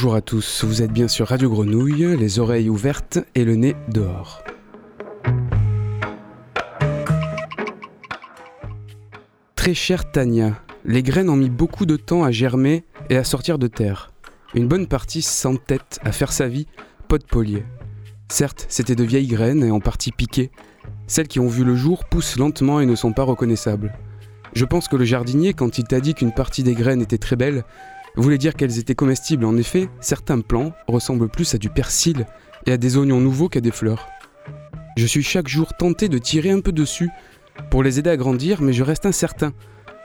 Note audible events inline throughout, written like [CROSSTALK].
Bonjour à tous, vous êtes bien sur Radio Grenouille, les oreilles ouvertes et le nez dehors. Très chère Tania, les graines ont mis beaucoup de temps à germer et à sortir de terre. Une bonne partie s'entête à faire sa vie pot de polier. Certes, c'était de vieilles graines et en partie piquées. Celles qui ont vu le jour poussent lentement et ne sont pas reconnaissables. Je pense que le jardinier, quand il t'a dit qu'une partie des graines était très belle, voulait dire qu'elles étaient comestibles. En effet, certains plants ressemblent plus à du persil et à des oignons nouveaux qu'à des fleurs. Je suis chaque jour tenté de tirer un peu dessus pour les aider à grandir, mais je reste incertain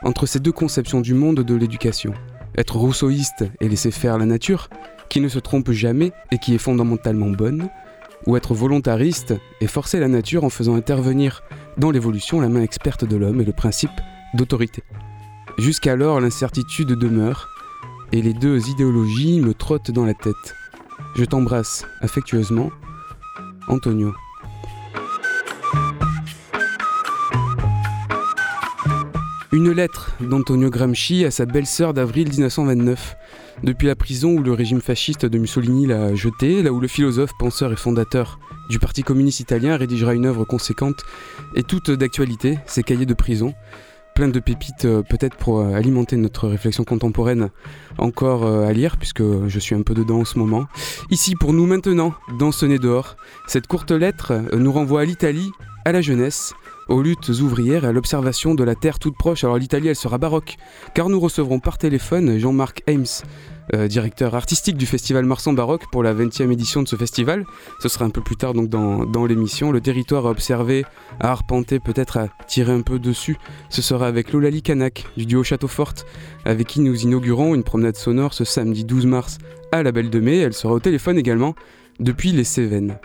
entre ces deux conceptions du monde de l'éducation. Être rousseauiste et laisser faire la nature, qui ne se trompe jamais et qui est fondamentalement bonne, ou être volontariste et forcer la nature en faisant intervenir dans l'évolution la main experte de l'homme et le principe d'autorité. Jusqu'alors, l'incertitude demeure, et les deux idéologies me trottent dans la tête. Je t'embrasse affectueusement, Antonio. Une lettre d'Antonio Gramsci à sa belle-sœur d'avril 1929. Depuis la prison où le régime fasciste de Mussolini l'a jeté, là où le philosophe, penseur et fondateur du Parti communiste italien rédigera une œuvre conséquente et toute d'actualité, ses cahiers de prison, plein de pépites euh, peut-être pour euh, alimenter notre réflexion contemporaine encore euh, à lire puisque je suis un peu dedans en ce moment. Ici pour nous maintenant, dans ce nez dehors, cette courte lettre nous renvoie à l'Italie, à la jeunesse, aux luttes ouvrières et à l'observation de la terre toute proche. Alors l'Italie, elle sera baroque, car nous recevrons par téléphone Jean-Marc Ames, euh, directeur artistique du festival Marsan Baroque pour la 20e édition de ce festival. Ce sera un peu plus tard donc dans, l'émission. Le territoire à observer, à arpenter, peut-être à tirer un peu dessus, ce sera avec Lolali Kanak du duo Château Forte, avec qui nous inaugurons une promenade sonore ce samedi 12 mars à la Belle de Mai. Elle sera au téléphone également depuis les Cévennes.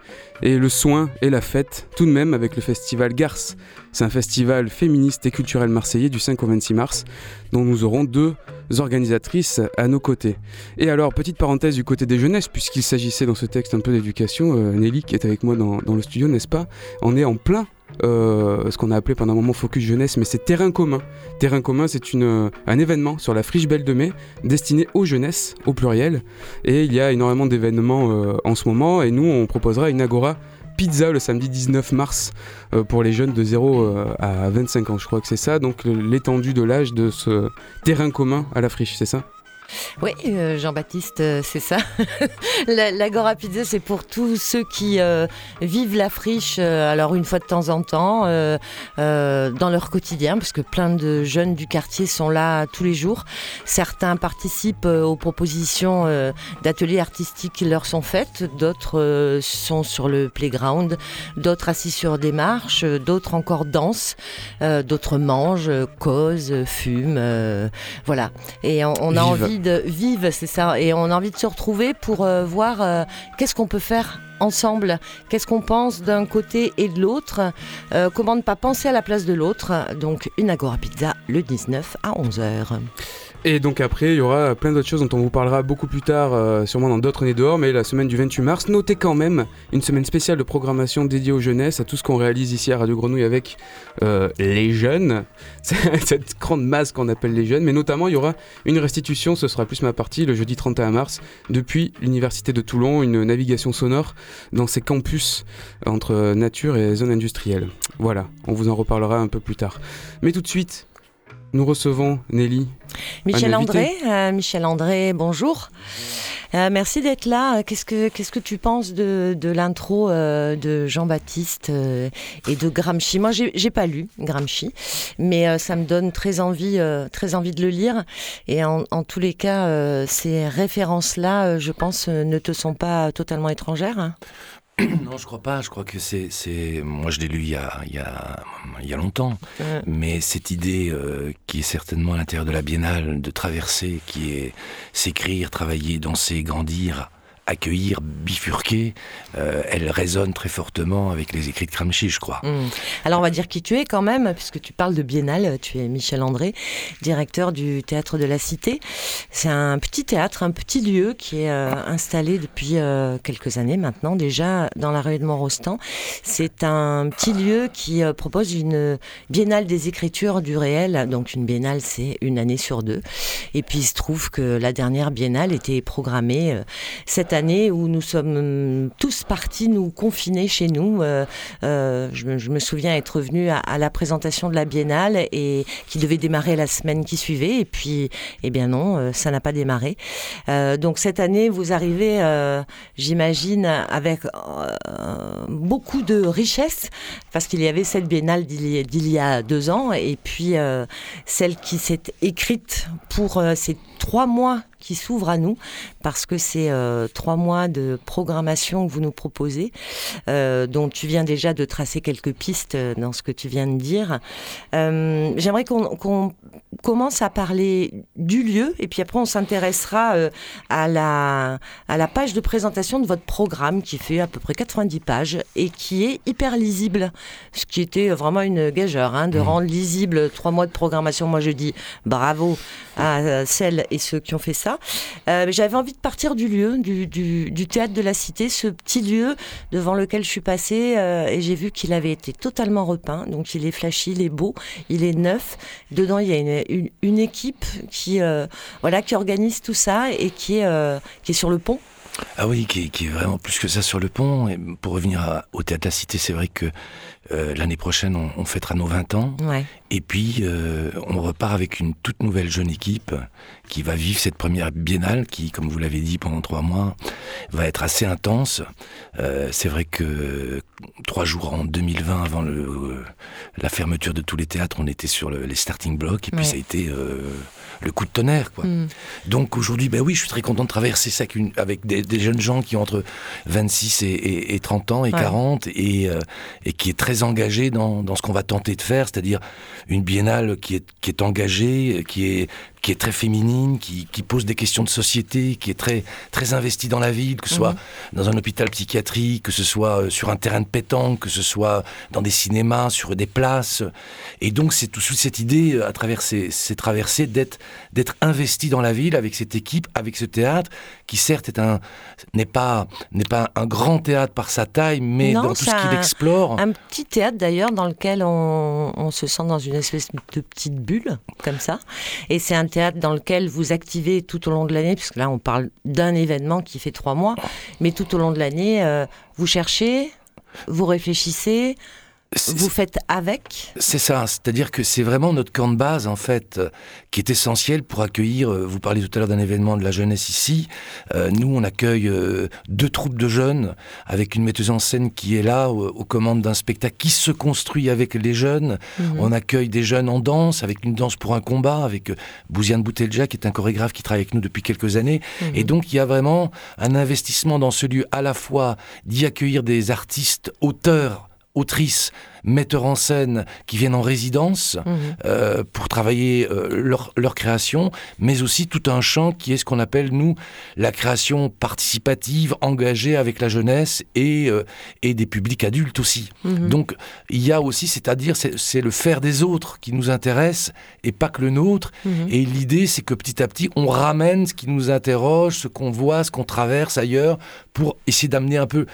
Et le soin et la fête, tout de même, avec le festival Garce. C'est un festival féministe et culturel marseillais du 5 au 26 mars, dont nous aurons deux organisatrices à nos côtés. Et alors, petite parenthèse du côté des jeunesses, puisqu'il s'agissait dans ce texte un peu d'éducation, euh, Nelly, qui est avec moi dans, dans le studio, n'est-ce pas? On est en plein euh, ce qu'on a appelé pendant un moment Focus Jeunesse, mais c'est Terrain commun. Terrain commun, c'est euh, un événement sur la friche Belle de Mai destiné aux jeunesses, au pluriel. Et il y a énormément d'événements euh, en ce moment, et nous, on proposera une agora pizza le samedi 19 mars pour les jeunes de 0 à 25 ans, je crois que c'est ça. Donc l'étendue de l'âge de ce terrain commun à la friche, c'est ça? Oui, euh, Jean-Baptiste, euh, c'est ça. [LAUGHS] L'Agora Pizza, c'est pour tous ceux qui euh, vivent la friche, alors une fois de temps en temps, dans leur quotidien, parce que plein de jeunes du quartier sont là tous les jours. Certains participent aux propositions d'ateliers artistiques qui leur sont faites, d'autres sont sur le playground, d'autres assis sur des marches, d'autres encore dansent, d'autres mangent, causent, fument, voilà. Et on, on a envie de vivre, c'est ça. Et on a envie de se retrouver pour euh, voir euh, qu'est-ce qu'on peut faire ensemble, qu'est-ce qu'on pense d'un côté et de l'autre, euh, comment ne pas penser à la place de l'autre. Donc une Agora Pizza le 19 à 11h. Et donc après, il y aura plein d'autres choses dont on vous parlera beaucoup plus tard, euh, sûrement dans d'autres années dehors, mais la semaine du 28 mars, notez quand même une semaine spéciale de programmation dédiée aux jeunesses, à tout ce qu'on réalise ici à Radio Grenouille avec euh, les jeunes, [LAUGHS] cette grande masse qu'on appelle les jeunes, mais notamment il y aura une restitution, ce sera plus ma partie, le jeudi 31 mars, depuis l'Université de Toulon, une navigation sonore dans ses campus entre nature et zone industrielle. Voilà, on vous en reparlera un peu plus tard. Mais tout de suite, nous recevons Nelly. Michel André, euh, Michel André, bonjour. Euh, merci d'être là. Qu'est-ce que qu'est-ce que tu penses de, de l'intro euh, de Jean-Baptiste et de Gramsci? Moi, j'ai pas lu Gramsci, mais ça me donne très envie, très envie de le lire. Et en, en tous les cas, ces références-là, je pense, ne te sont pas totalement étrangères. Hein [COUGHS] non, je crois pas. Je crois que c'est, c'est, moi je l'ai lu il y a, il y a, il y a longtemps. Mais cette idée euh, qui est certainement à l'intérieur de la biennale de traverser, qui est s'écrire, travailler, danser, grandir accueillir, bifurquer, euh, elle résonne très fortement avec les écrits de Gramsci, je crois. Mmh. Alors on va dire qui tu es quand même, puisque tu parles de Biennale, tu es Michel André, directeur du Théâtre de la Cité. C'est un petit théâtre, un petit lieu qui est euh, installé depuis euh, quelques années maintenant déjà dans la rue de Montrostan. C'est un petit lieu qui propose une Biennale des écritures du réel, donc une Biennale c'est une année sur deux. Et puis il se trouve que la dernière Biennale était programmée cette année où nous sommes hum, tous partis nous confiner chez nous. Euh, euh, je, me souviens être venu à, la présentation de la Biennale et qui devait démarrer la semaine qui suivait. Et puis, eh bien non, euh, ça n'a pas démarré. donc cette année, vous arrivez, j'imagine, avec beaucoup de richesse parce qu'il y avait cette Biennale d'il y a deux ans et puis celle qui s'est écrite pour ces trois mois qui s'ouvrent à nous parce que c'est euh, trois mois de programmation que vous nous proposez, euh, dont tu viens déjà de tracer quelques pistes euh, dans ce que tu viens de dire. J'aimerais qu'on commence à parler du lieu et puis après on s'intéressera à, la, à la page de présentation de votre programme qui fait à peu près 90 pages et qui est hyper lisible, ce qui était vraiment une gageure hein, de mmh. rendre lisible trois mois de programmation. Moi je dis bravo à celles et ceux qui ont fait ça. Euh, j'avais envie de partir du lieu, du, théâtre de la Cité, ce petit lieu devant lequel je suis passée euh, et j'ai vu qu'il avait été totalement repeint. Donc il est flashy, il est beau, il est neuf. Dedans, il y a une, équipe qui, euh, voilà, qui organise tout ça et qui est, qui est sur le pont. Ah oui, qui est, vraiment plus que ça sur le pont. Et pour revenir au théâtre de la Cité, c'est vrai que euh, l'année prochaine, on, fêtera nos 20 ans. Et puis, euh, on repart avec une toute nouvelle jeune équipe qui va vivre cette première biennale qui, comme vous l'avez dit, pendant trois mois, va être assez intense. Euh, c'est vrai que trois jours en 2020, avant le, la fermeture de tous les théâtres, on était sur les starting blocks. Et puis, ça a été le coup de tonnerre. Quoi. Mm. Donc aujourd'hui, ben oui, je suis très content de traverser ça avec des, jeunes gens qui ont entre 26 et, 30 ans et 40 et, et qui est très engagé dans, dans ce qu'on va tenter de faire, c'est-à-dire une biennale qui est, qui est engagée, qui est, qui est très féminine, qui, qui, pose des questions de société, qui est très, très investie dans la ville, que ce soit mhm. dans un hôpital psychiatrique, que ce soit euh, sur un terrain de pétanque, que ce soit dans des cinémas, sur des places. Et donc c'est tout suite cette idée, euh, à travers ces, ces traversées, d'être, d'être investi dans la ville avec cette équipe, avec ce théâtre, qui certes est un, n'est pas, n'est pas un grand théâtre par sa taille, mais dans tout ce qu'il explore. Un petit théâtre d'ailleurs dans lequel on, on se sent dans une espèce de petite bulle, comme ça. Et c'est un théâtre dans lequel vous activez tout au long de l'année, puisque là on parle d'un événement qui fait trois mois, mais tout au long de l'année, euh, vous cherchez, vous réfléchissez, vous faites avec C'est ça, c'est-à-dire que c'est vraiment notre camp de base, en fait, euh, qui est essentiel pour accueillir, euh, vous parliez tout à l'heure d'un événement de la jeunesse ici, euh, nous on accueille deux troupes de jeunes, avec une metteuse en scène qui est là, aux, commandes d'un spectacle qui se construit avec les jeunes, mhm. on accueille des jeunes en danse, avec une danse pour un combat, avec Bouziane Boutelja, qui est un chorégraphe qui travaille avec nous depuis quelques années, mhm. et donc il y a vraiment un investissement dans ce lieu, à la fois d'y accueillir des artistes, auteurs, autrices, metteurs en scène qui viennent en résidence mhm. euh, pour travailler euh, leur, leur, création, mais aussi tout un champ qui est ce qu'on appelle, nous, la création participative, engagée avec la jeunesse et, euh, et des publics adultes aussi. Mhm. Donc il y a aussi, c'est-à-dire, c'est le faire des autres qui nous intéresse et pas que le nôtre. Mhm. Et l'idée, c'est que petit à petit, on ramène ce qui nous interroge, ce qu'on voit, ce qu'on traverse ailleurs, pour essayer d'amener un peu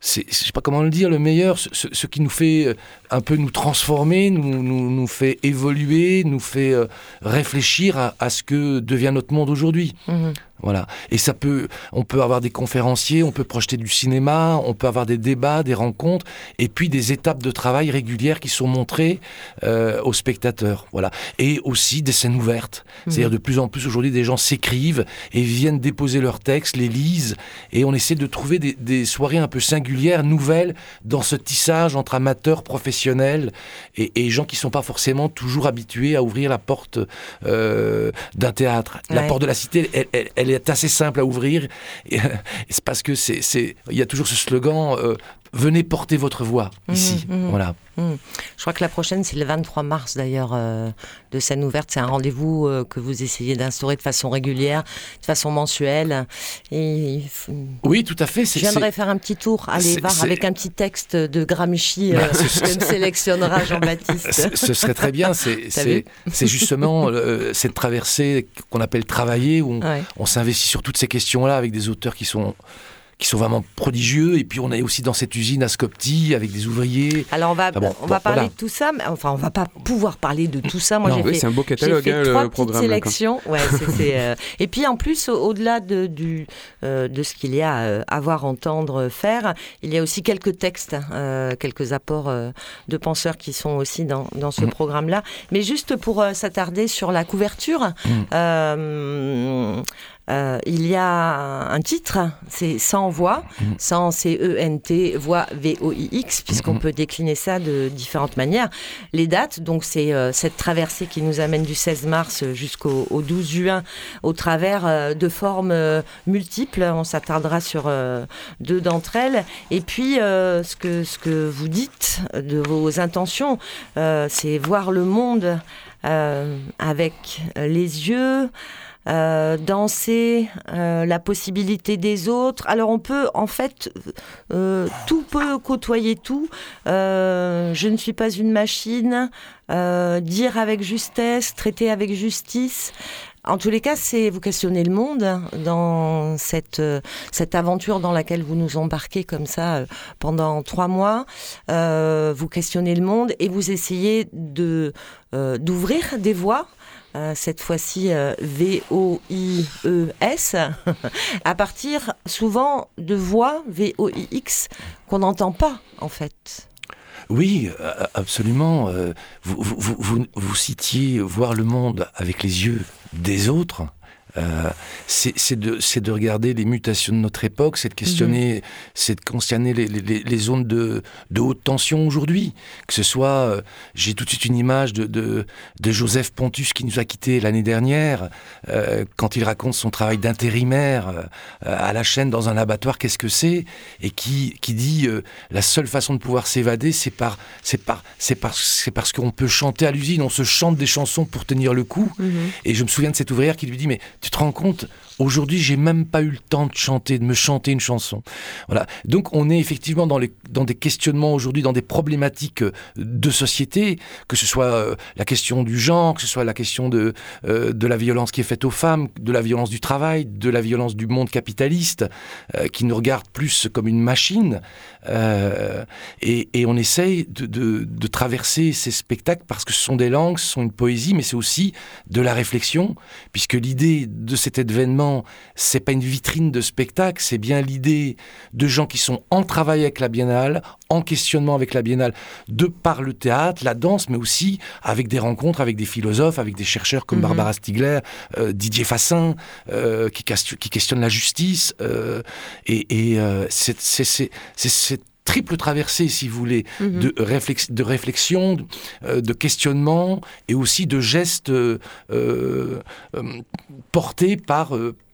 c'est, je sais pas comment le dire, le meilleur, ce, qui nous fait euh, un peu nous transformer, nous, nous, fait évoluer, nous fait euh, réfléchir à, ce que devient notre monde aujourd'hui. Mhm. Voilà. Et ça peut, on peut avoir des conférenciers, on peut projeter du cinéma, on peut avoir des débats, des rencontres, et puis des étapes de travail régulières qui sont montrées euh, aux spectateurs. Voilà. Et aussi des scènes ouvertes. Mhm. C'est-à-dire de plus en plus aujourd'hui, des gens s'écrivent et viennent déposer leurs textes, les lisent, et on essaie de trouver des, soirées un peu singulières, nouvelles, dans ce tissage entre amateurs, professionnels et, gens qui sont pas forcément toujours habitués à ouvrir la porte euh, d'un théâtre. La porte de la cité, elle, elle est assez simple à ouvrir. Euh, c'est parce que c'est, il y a toujours ce slogan euh, venez porter votre voix Mhm, ici. mhm. Voilà. Hmm. Je crois que la prochaine, c'est le 23 mars d'ailleurs, euh, de scène ouverte. C'est un rendez-vous euh, que vous essayez d'instaurer de façon régulière, de façon mensuelle. Et Oui, tout à fait. je viendrai faire un petit tour, voir c'est- avec un petit texte de Gramsci Bah, euh, [LAUGHS] que me sélectionnera Jean-Baptiste. Ce serait très bien. [LAUGHS] C'est justement euh, cette traversée qu'on appelle travailler, où on, Ouais. on s'investit sur toutes ces questions-là avec des auteurs qui sont qui sont vraiment prodigieux. Et puis on est aussi dans cette usine à Scopti avec des ouvriers. Alors on va, bon, on va bon, parler voilà. de tout ça, mais enfin on va pas pouvoir parler de tout ça. Moi j'ai Oui, fait c'est un beau catalogue, fait hein, trois le petites programme. sélections. Ouais, [LAUGHS] c'est, euh, Et puis en plus, au- au-delà de, du, euh, de ce qu'il y a euh, à voir, entendre, faire, il y a aussi quelques textes, euh, quelques apports euh, de penseurs qui sont aussi dans, dans ce Mhm. programme-là. Mais juste pour euh, s'attarder sur la couverture, Mhm. Euh, il y a un titre, c'est Sans voix, Mhm. sans C-E-N-T, voix V-O-I-X, puisqu'on Mhm. peut décliner ça de différentes manières. Les dates, donc c'est euh, cette traversée qui nous amène du 16 mars jusqu'au au 12 juin au travers euh, de formes multiples. On s'attardera sur deux d'entre elles. Et puis, ce, que, ce que vous dites de vos intentions, c'est voir le monde avec les yeux. Euh, danser, euh, la possibilité des autres. Alors on peut en fait, euh, tout peut côtoyer tout. Euh, je ne suis pas une machine. euh, dire avec justesse, traiter avec justice. En tous les cas, c'est vous questionnez le monde dans cette euh, cette aventure dans laquelle vous nous embarquez comme ça pendant trois mois. Euh, vous questionnez le monde et vous essayez de euh, d'ouvrir des voies. Euh, cette fois-ci euh, V-O-I-E-S, [LAUGHS] à partir souvent de voix V-O-I-X qu'on n'entend pas en fait. Oui, euh, absolument. euh, Vous, vous, vous, vous, vous citiez voir le monde avec les yeux des autres. Euh, c'est de, regarder les mutations de notre époque, c'est de questionner, c'est de questionner les, les, les zones de, de haute tension aujourd'hui. Que ce soit, euh, j'ai tout de suite une image de, Joseph Pontus qui nous a quittés l'année dernière, euh, quand il raconte son travail d'intérimaire à la chaîne dans un abattoir, qu'est-ce que c'est? Et qui, qui dit la seule façon de pouvoir s'évader, c'est par, c'est par, c'est parce, c'est parce qu'on peut chanter à l'usine, on se chante des chansons pour tenir le coup. Et je me souviens de cette ouvrière qui lui dit, mais tu te rends compte, aujourd'hui, j'ai même pas eu le temps de chanter, de me chanter une chanson. Voilà. Donc, on est effectivement dans, les, dans des questionnements aujourd'hui, dans des problématiques euh, de société, que ce soit euh, la question du genre, que ce soit la question de, euh, de la violence qui est faite aux femmes, de la violence du travail, de la violence du monde capitaliste, euh, qui nous regarde plus comme une machine. Euh, et, et on essaye de, de, de traverser ces spectacles parce que ce sont des langues, ce sont une poésie, mais c'est aussi de la réflexion, puisque l'idée de cet événement, c'est pas une vitrine de spectacle, c'est bien l'idée de gens qui sont en travail avec la biennale, en questionnement avec la biennale, de par le théâtre, la danse, mais aussi avec des rencontres avec des philosophes, avec des chercheurs comme Mhm. Barbara Stigler, euh, Didier Fassin, euh, qui, qui questionnent la justice. et et, c'est triple traversée, si vous voulez, Mhm. de, réflex- de réflexion, de, euh, de questionnement et aussi de gestes euh, euh, portés par,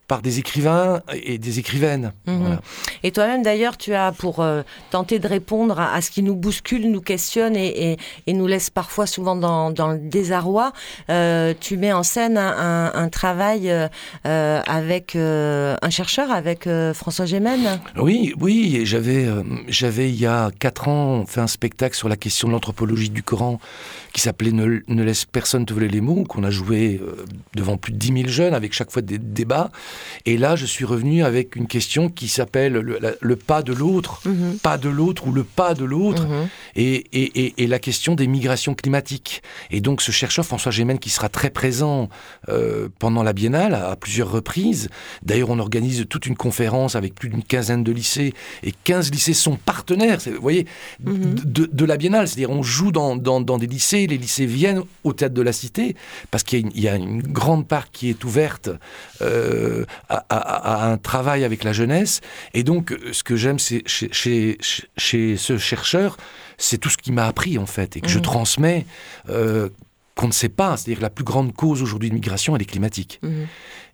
par des écrivains et des écrivaines. Mhm. Voilà. Et toi-même, d'ailleurs, tu as, pour euh, tenter de répondre à, à ce qui nous bouscule, nous questionne et, et- et nous laisse parfois souvent dans, dans le désarroi, euh, tu mets en scène un, un- un travail euh, avec un chercheur, avec François Gémen. Oui, oui, j'avais, j'avais il y a quatre ans fait un spectacle sur la question de l'anthropologie du Coran qui s'appelait ne, ne laisse personne te voler les mots, qu'on a joué devant plus de 10 000 jeunes avec chaque fois des débats. Et là, je suis revenu avec une question qui s'appelle le, pas de l'autre, Mhm. pas de l'autre ou le pas de l'autre. Mhm. et, et- et- et la question des migrations climatiques. Et donc ce chercheur François Gémen qui sera très présent euh, pendant la biennale à, à plusieurs reprises. D'ailleurs on organise toute une conférence avec plus d'une quinzaine de lycées et 15 lycées sont partenaires, vous voyez, Mhm. de, de la biennale. C'est-à-dire on joue dans, dans- dans des lycées, les lycées viennent au théâtre de la Cité parce qu'il y, a une- il y a une grande part qui est ouverte euh, à, à- à un travail avec la jeunesse. Et donc, euh, ce que j'aime chez, chez, ce chercheur, c'est tout ce qu'il m'a appris en fait et que je Mhm. transmets. euh, qu'on ne sait pas. C'est-à-dire que la plus grande cause aujourd'hui de migration, elle est climatique. Mhm.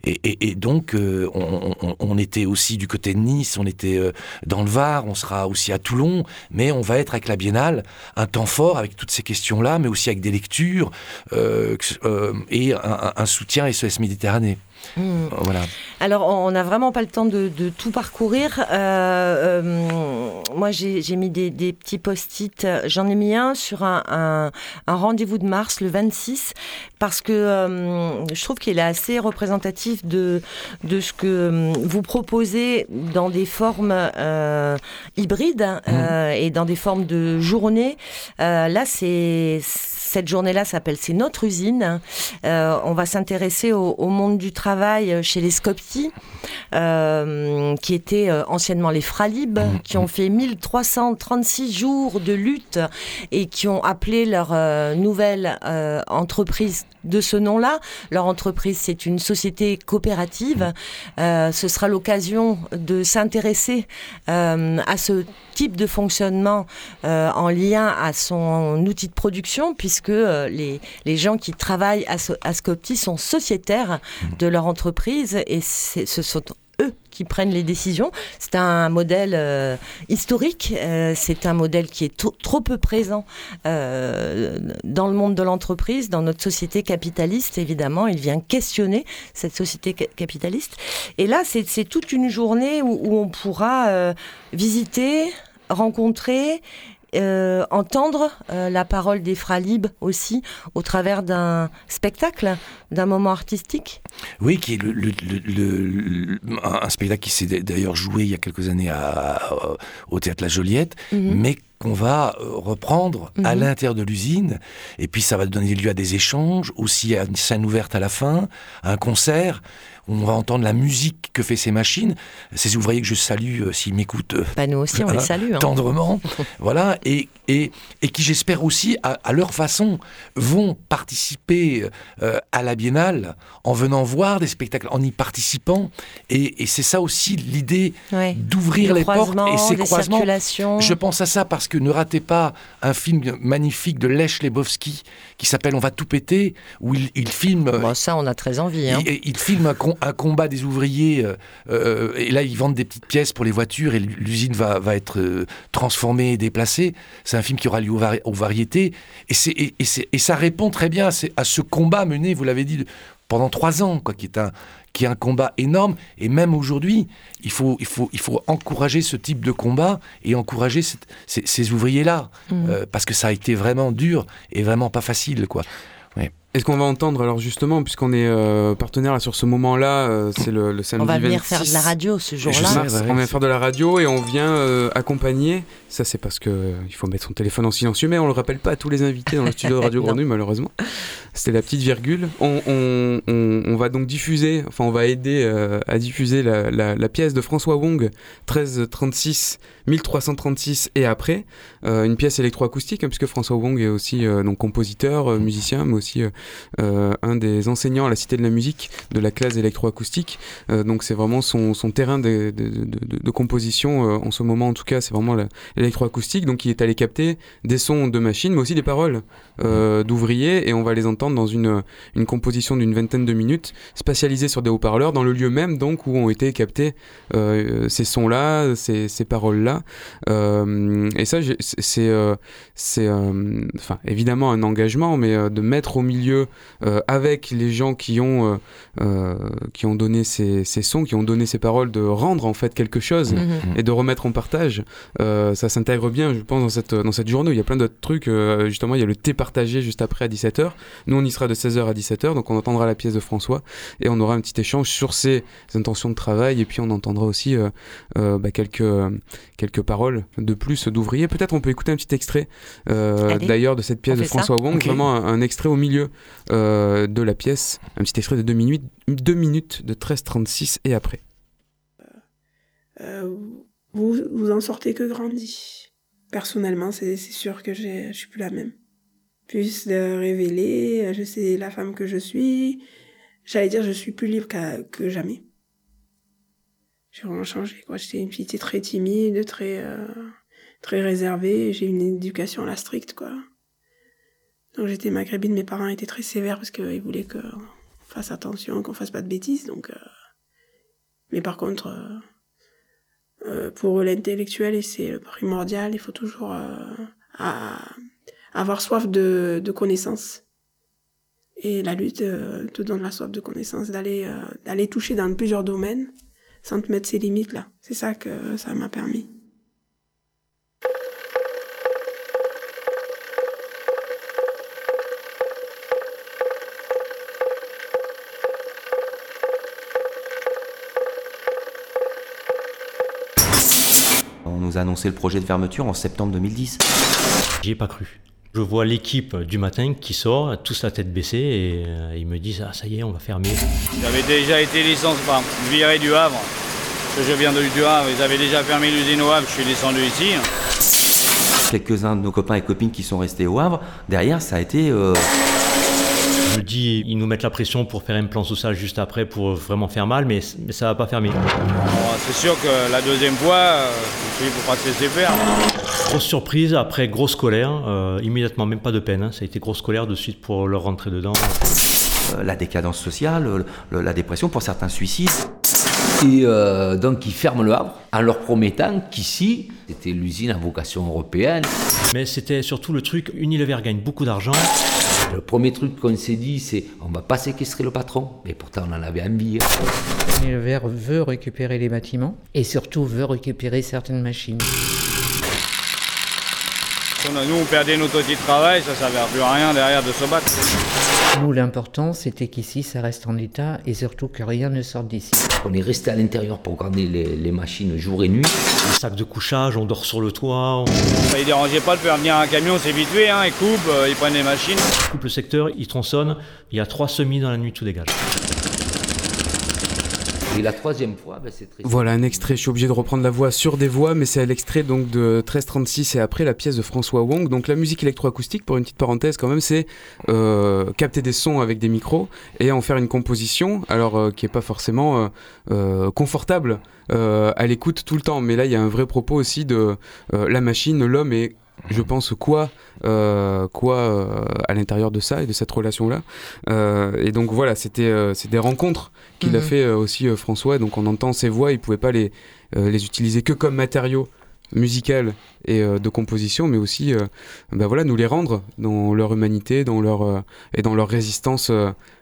Et, donc, euh, on, était aussi du côté de Nice, on était euh, dans le Var, on sera aussi à Toulon, mais on va être avec la Biennale un temps fort avec toutes ces questions-là, mais aussi avec des lectures euh, et un, un soutien SOS Méditerranée. Hmm. Voilà. Alors, on n'a vraiment pas le temps de, tout parcourir. Euh, euh, moi, j'ai mis des, petits post-it. J'en ai mis un sur un, rendez-vous de mars, le 26, parce que euh, je trouve qu'il est assez représentatif de, de ce que vous proposez dans des formes hybrides hmm. et dans des formes de journée. là, c'est cette journée-là s'appelle C'est notre usine. Euh, on va s'intéresser au, monde du travail chez les Scopti, euh, qui étaient euh, anciennement les Fralib, mmh. qui ont fait 1336 jours de lutte et qui ont appelé leur nouvelle entreprise de ce nom-là. Leur entreprise, c'est une société coopérative. ce sera l'occasion de s'intéresser à ce type de fonctionnement en lien à son outil de production, puisque que euh, les, les, gens qui travaillent à, à Scopti sont sociétaires de leur entreprise et ce sont qui prennent les décisions. C'est un modèle euh, historique, euh, c'est un modèle qui est trop peu présent dans le monde de l'entreprise, dans notre société capitaliste, évidemment. Il vient questionner cette société capitaliste. Et là, c'est toute une journée où on pourra visiter, rencontrer euh, entendre euh, la parole des fralibes aussi au travers d'un spectacle, d'un moment artistique Oui, qui est le, un spectacle qui s'est d'ailleurs joué il y a quelques années à, au théâtre La Joliette, mhm. mais qu'on va euh, reprendre à mhm. l'intérieur de l'usine. Et puis ça va donner lieu à des échanges, aussi à une scène ouverte à la fin, à un concert on va entendre la musique que fait ces machines. Ces ouvriers que je salue euh, s'ils m'écoutent. Euh, bah nous aussi, on [LAUGHS] les salue. Hein. Tendrement. [LAUGHS] voilà. Et, et, et qui, j'espère aussi, à, leur façon, vont participer euh, à la biennale en venant voir des spectacles, en y participant. Et, c'est ça aussi l'idée d'ouvrir les portes et ces croisements. Je pense à ça parce que ne ratez pas un film magnifique de Lech Lebowski qui s'appelle On va tout péter, où il, filme. Bon, ça, on a très envie. Hein. Il, il filme un, un combat des ouvriers. Euh, euh, et là, ils vendent des petites pièces pour les voitures et l'usine va, va, être euh, transformée et déplacée. C'est un film qui aura lieu aux, variétés. Et, et, et, ça répond très bien à, ce combat mené, vous l'avez dit, pendant trois ans, quoi, qui est un qui est un combat énorme. Et même aujourd'hui, il faut, il, faut, il faut encourager ce type de combat et encourager ces, ouvriers-là. Mmh. parce que ça a été vraiment dur et vraiment pas facile. quoi. Est-ce qu'on va entendre alors justement, puisqu'on est euh, partenaire sur ce moment-là, euh, c'est le, le, samedi On va venir faire de la radio ce jour-là. on vient faire de la radio et on vient euh, accompagner. Ça c'est parce que il faut mettre son téléphone en silencieux, mais on le rappelle pas à tous les invités dans le studio de Radio [LAUGHS] Grenouille malheureusement. C'était la petite virgule. On, va donc diffuser, enfin on va aider à diffuser la, pièce de François Wong 1336 1336 et après, une pièce électroacoustique, hein, puisque François Wong est aussi donc compositeur, musicien, mais aussi euh, un des enseignants à la Cité de la Musique de la classe électroacoustique. Euh, donc c'est vraiment son, terrain de, de, composition euh, en ce moment en tout cas, c'est vraiment l'électroacoustique. Donc il est allé capter des sons de machines, mais aussi des paroles d'ouvriers et on va les entendre dans une, une composition d'une vingtaine de minutes, spatialisée sur des haut-parleurs, dans le lieu même donc où ont été captés ces sons-là, ces, ces paroles-là. et ça, c'est c'est enfin évidemment un engagement, mais de mettre au milieu euh, avec les gens qui ont, euh, euh, qui ont donné ces, ces, sons, qui ont donné ces paroles, de rendre en fait quelque chose mhm. et de remettre en partage. ça s'intègre bien, je pense, dans cette, dans cette journée. Il y a plein d'autres trucs. justement, il y a le thé partagé juste après à 17h. Nous, on y sera de 16h à 17h, donc on entendra la pièce de François et on aura un petit échange sur ses intentions de travail et puis on entendra aussi bah, quelques, quelques paroles de plus d'ouvriers. Peut-être on peut écouter un petit extrait d'ailleurs de cette pièce de François Wong, vraiment un, extrait au milieu euh, de la pièce. Un petit extrait de 2 minutes, 2 minutes de 13.36 et après. Euh, vous, vous en sortez que grandi. Personnellement, c'est sûr que je suis plus la même. Plus de révéler, je sais la femme que je suis. J'allais dire, je suis plus libre que jamais. J'ai vraiment changé. J'étais une fille très timide, très, euh, très réservée. J'ai une éducation à la stricte, quoi Donc j'étais maghrébine, mes parents étaient très sévères parce qu'ils voulaient qu'on fasse attention, qu'on fasse pas de bêtises. Donc, euh, mais par contre, euh, euh, pour l'intellectuel, et c'est primordial, il faut toujours avoir soif de, de connaissances. Et la lutte te donne la soif de connaissances, d'aller d'aller toucher dans plusieurs domaines sans te mettre ses limites là. C'est ça que ça m'a permis. nous a annoncé le projet de fermeture en septembre 2010. J'y ai pas cru. Je vois l'équipe du matin qui sort, tous la tête baissée, et euh, ils me disent Ah, ça y est, on va fermer. J'avais déjà été licencié, enfin, viré du Havre. Parce que je viens de, du Havre, ils avaient déjà fermé l'usine au Havre, je suis descendu ici. Quelques-uns de nos copains et copines qui sont restés au Havre, derrière, ça a été. Euh, ils nous mettent la pression pour faire un plan social juste après pour vraiment faire mal, mais, mais ça va pas fermer. c'est sûr que la deuxième fois, il faut pas se laisser faire. Grosse surprise, après grosse colère, euh, immédiatement, même pas de peine, hein. ça a été grosse colère de suite pour leur rentrer dedans. Euh, la décadence sociale, la dépression, pour certains suicides. Et euh, donc ils ferment le Havre en leur promettant qu'ici, c'était l'usine à vocation européenne. Mais c'était surtout le truc, Unilever gagne beaucoup d'argent. Le premier truc qu'on s'est dit, c'est on va pas séquestrer le patron, mais pourtant on en avait envie. Le verre veut récupérer les bâtiments et surtout veut récupérer certaines machines. Nous, on perdait notre outil de travail, ça ne servait plus à rien derrière de se battre. Nous, l'important, c'était qu'ici, ça reste en état et surtout que rien ne sorte d'ici. On est resté à l'intérieur pour garder les, machines jour et nuit. Les sacs de couchage, on dort sur le toit. Ça ne dérangeait pas de faire venir un camion, c'est vite fait, hein, ils coupent, euh, ils prennent les machines. Ils coupent le secteur, ils tronçonnent, il y a trois semis dans la nuit, tout dégage. Et la troisième fois, ben, c'est très... Voilà un extrait, je suis obligé de reprendre la voix sur des voix, mais c'est l'extrait donc de 1336 et après la pièce de François Wong. Donc la musique électroacoustique, pour une petite parenthèse quand même, c'est euh, capter des sons avec des micros et en faire une composition, alors euh, qui est pas forcément euh, confortable à l'écoute tout le temps. Mais là, il y a un vrai propos aussi de la machine, l'homme et je pense quoi euh, quoi euh, à l'intérieur de ça et de cette relation là euh, et donc voilà c'était c'est des rencontres qu'il a mhm. fait aussi François. Donc on entend ses voix il pouvait pas les les utiliser que comme matériau musical et de composition mais aussi ben voilà nous les rendre dans leur humanité dans leur et dans leur résistance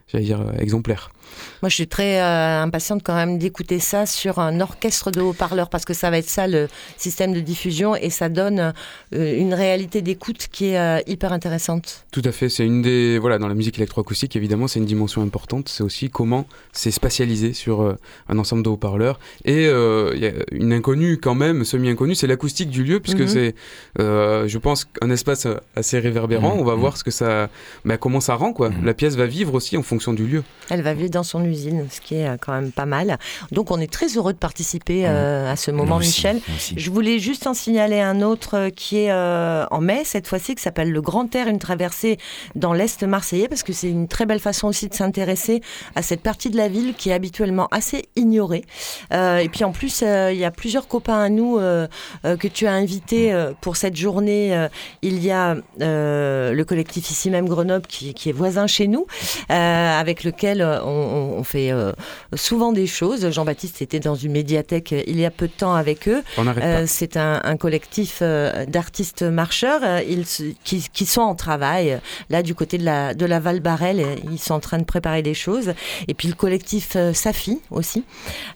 j'allais dire exemplaire moi, je suis très euh, impatiente quand même d'écouter ça sur un orchestre de haut-parleurs parce que ça va être ça le système de diffusion et ça donne euh, une réalité d'écoute qui est euh, hyper intéressante. Tout à fait. C'est une des voilà dans la musique électroacoustique évidemment c'est une dimension importante. C'est aussi comment c'est spatialisé sur un ensemble de haut-parleurs et il y a une inconnue quand même semi-inconnue, c'est l'acoustique du lieu puisque mhm. c'est je pense un espace assez réverbérant. Mhm. On va mhm. voir ce que ça bah, comment ça rend quoi. La pièce va vivre aussi en fonction du lieu. Elle va vivre dans son usine, ce qui est euh, quand même pas mal. Donc on est très heureux de participer euh, à ce moment, Michel. Je voulais juste en signaler un autre euh, qui est en mai, cette fois-ci, qui s'appelle le Grand Air, une traversée dans l'Est marseillais, parce que c'est une très belle façon aussi de s'intéresser à cette partie de la ville qui est habituellement assez ignorée. et puis en plus, il y a plusieurs copains à nous que tu as invités pour cette journée. il y a le collectif ici même Grenoble qui, qui est voisin chez nous, avec lequel on on, fait euh, souvent des choses. Jean-Baptiste était dans une médiathèque euh, il y a peu de temps avec eux. Euh, c'est un, collectif d'artistes marcheurs ils, qui, sont en travail là du côté de la, de la Val Barrel. Ils sont en train de préparer des choses. Et puis le collectif Safi aussi.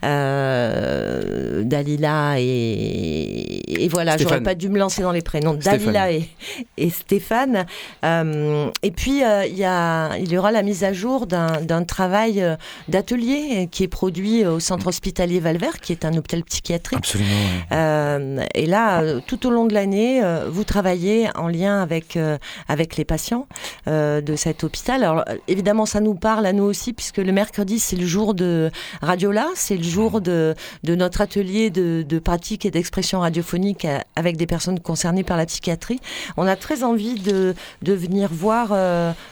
Dalila et, voilà, j'aurais pas dû me lancer dans les prénoms. Dalila et, et, Stéphane. et puis il y, a, il y aura la mise à jour d'un travail euh, d'atelier qui est produit au centre hospitalier Valvert, qui est un hôpital psychiatrique. Absolument. Euh, et là, euh, tout au long de l'année, vous travaillez en lien avec, avec les patients de cet hôpital. Alors, évidemment, ça nous parle à nous aussi, puisque le mercredi, c'est le jour de Radiola, c'est le jour de, de notre atelier de, de pratique et d'expression radiophonique avec des personnes concernées par la psychiatrie. On a très envie de, de venir voir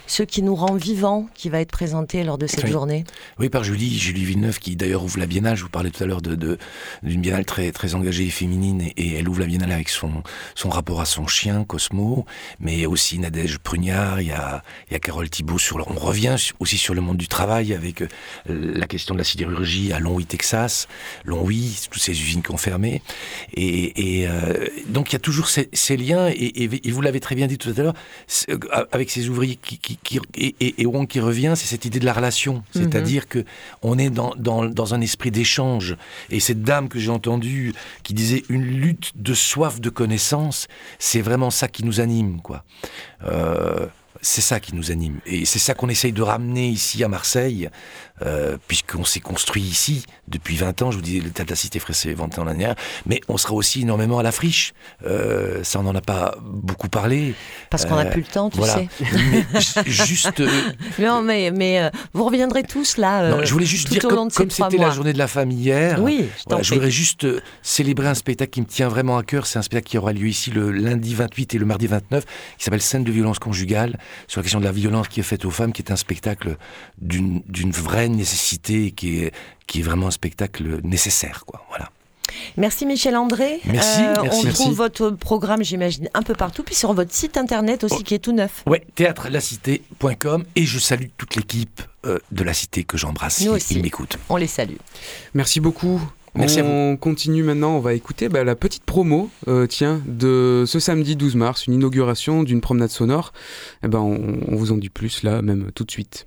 ce qui nous rend vivants, qui va être présenté lors de cette journée Oui, par Julie, Julie Villeneuve, qui d'ailleurs ouvre la Biennale. Je vous parlais tout à l'heure d'une Biennale très, engagée et féminine, et, elle ouvre la Biennale avec son, rapport à son chien, Cosmo, mais aussi Nadège Prugnard, il y a, il y a Carole Thibault sur le, on revient aussi sur le monde du travail avec euh, la question de la sidérurgie à Longwy, Texas, Longwy, toutes ces usines qui ont fermé, et, euh, donc il y a toujours ces, liens, et, vous l'avez très bien dit tout à l'heure, avec ces ouvriers qui, et, et, qui revient, c'est cette idée de la relation, c'est-à-dire que on est dans, dans, dans un esprit d'échange. Et cette dame que j'ai entendue qui disait une lutte de soif de connaissance, c'est vraiment ça qui nous anime, quoi. Euh, c'est ça qui nous anime. Et c'est ça qu'on essaye de ramener ici à Marseille, euh, puisqu'on s'est construit ici depuis 20 ans. Je vous dis, l'état de la cité française 20 ans l'année dernière. Mais on sera aussi énormément à la friche. Euh, ça, on n'en a pas beaucoup parlé. Parce qu'on n'a plus le temps, tu sais. Mais juste. [LAUGHS] non, mais, mais vous reviendrez tous là. non, je voulais juste dire, comme, c'était la journée de la femme hier, oui, je, je voudrais juste célébrer un spectacle qui me tient vraiment à cœur. C'est un spectacle qui aura lieu ici le lundi 28 et le mardi 29, qui s'appelle Scène de violence conjugale sur la question de la violence qui est faite aux femmes, qui est un spectacle d'une vraie nécessité, qui est, qui est vraiment un spectacle nécessaire, quoi. Voilà. Merci Michel André. Merci. Euh, on trouve votre programme, j'imagine, un peu partout, puis sur votre site internet aussi oh. qui est tout neuf. Oui, théâtrelacité.com et je salue toute l'équipe euh, de la Cité que j'embrasse. Ils m'écoutent. On les salue. Merci beaucoup. Merci on continue maintenant, on va écouter bah, la petite promo, euh, tiens, de ce samedi 12 mars, une inauguration d'une promenade sonore. Eh ben, on, on, vous en dit plus là, même tout de suite.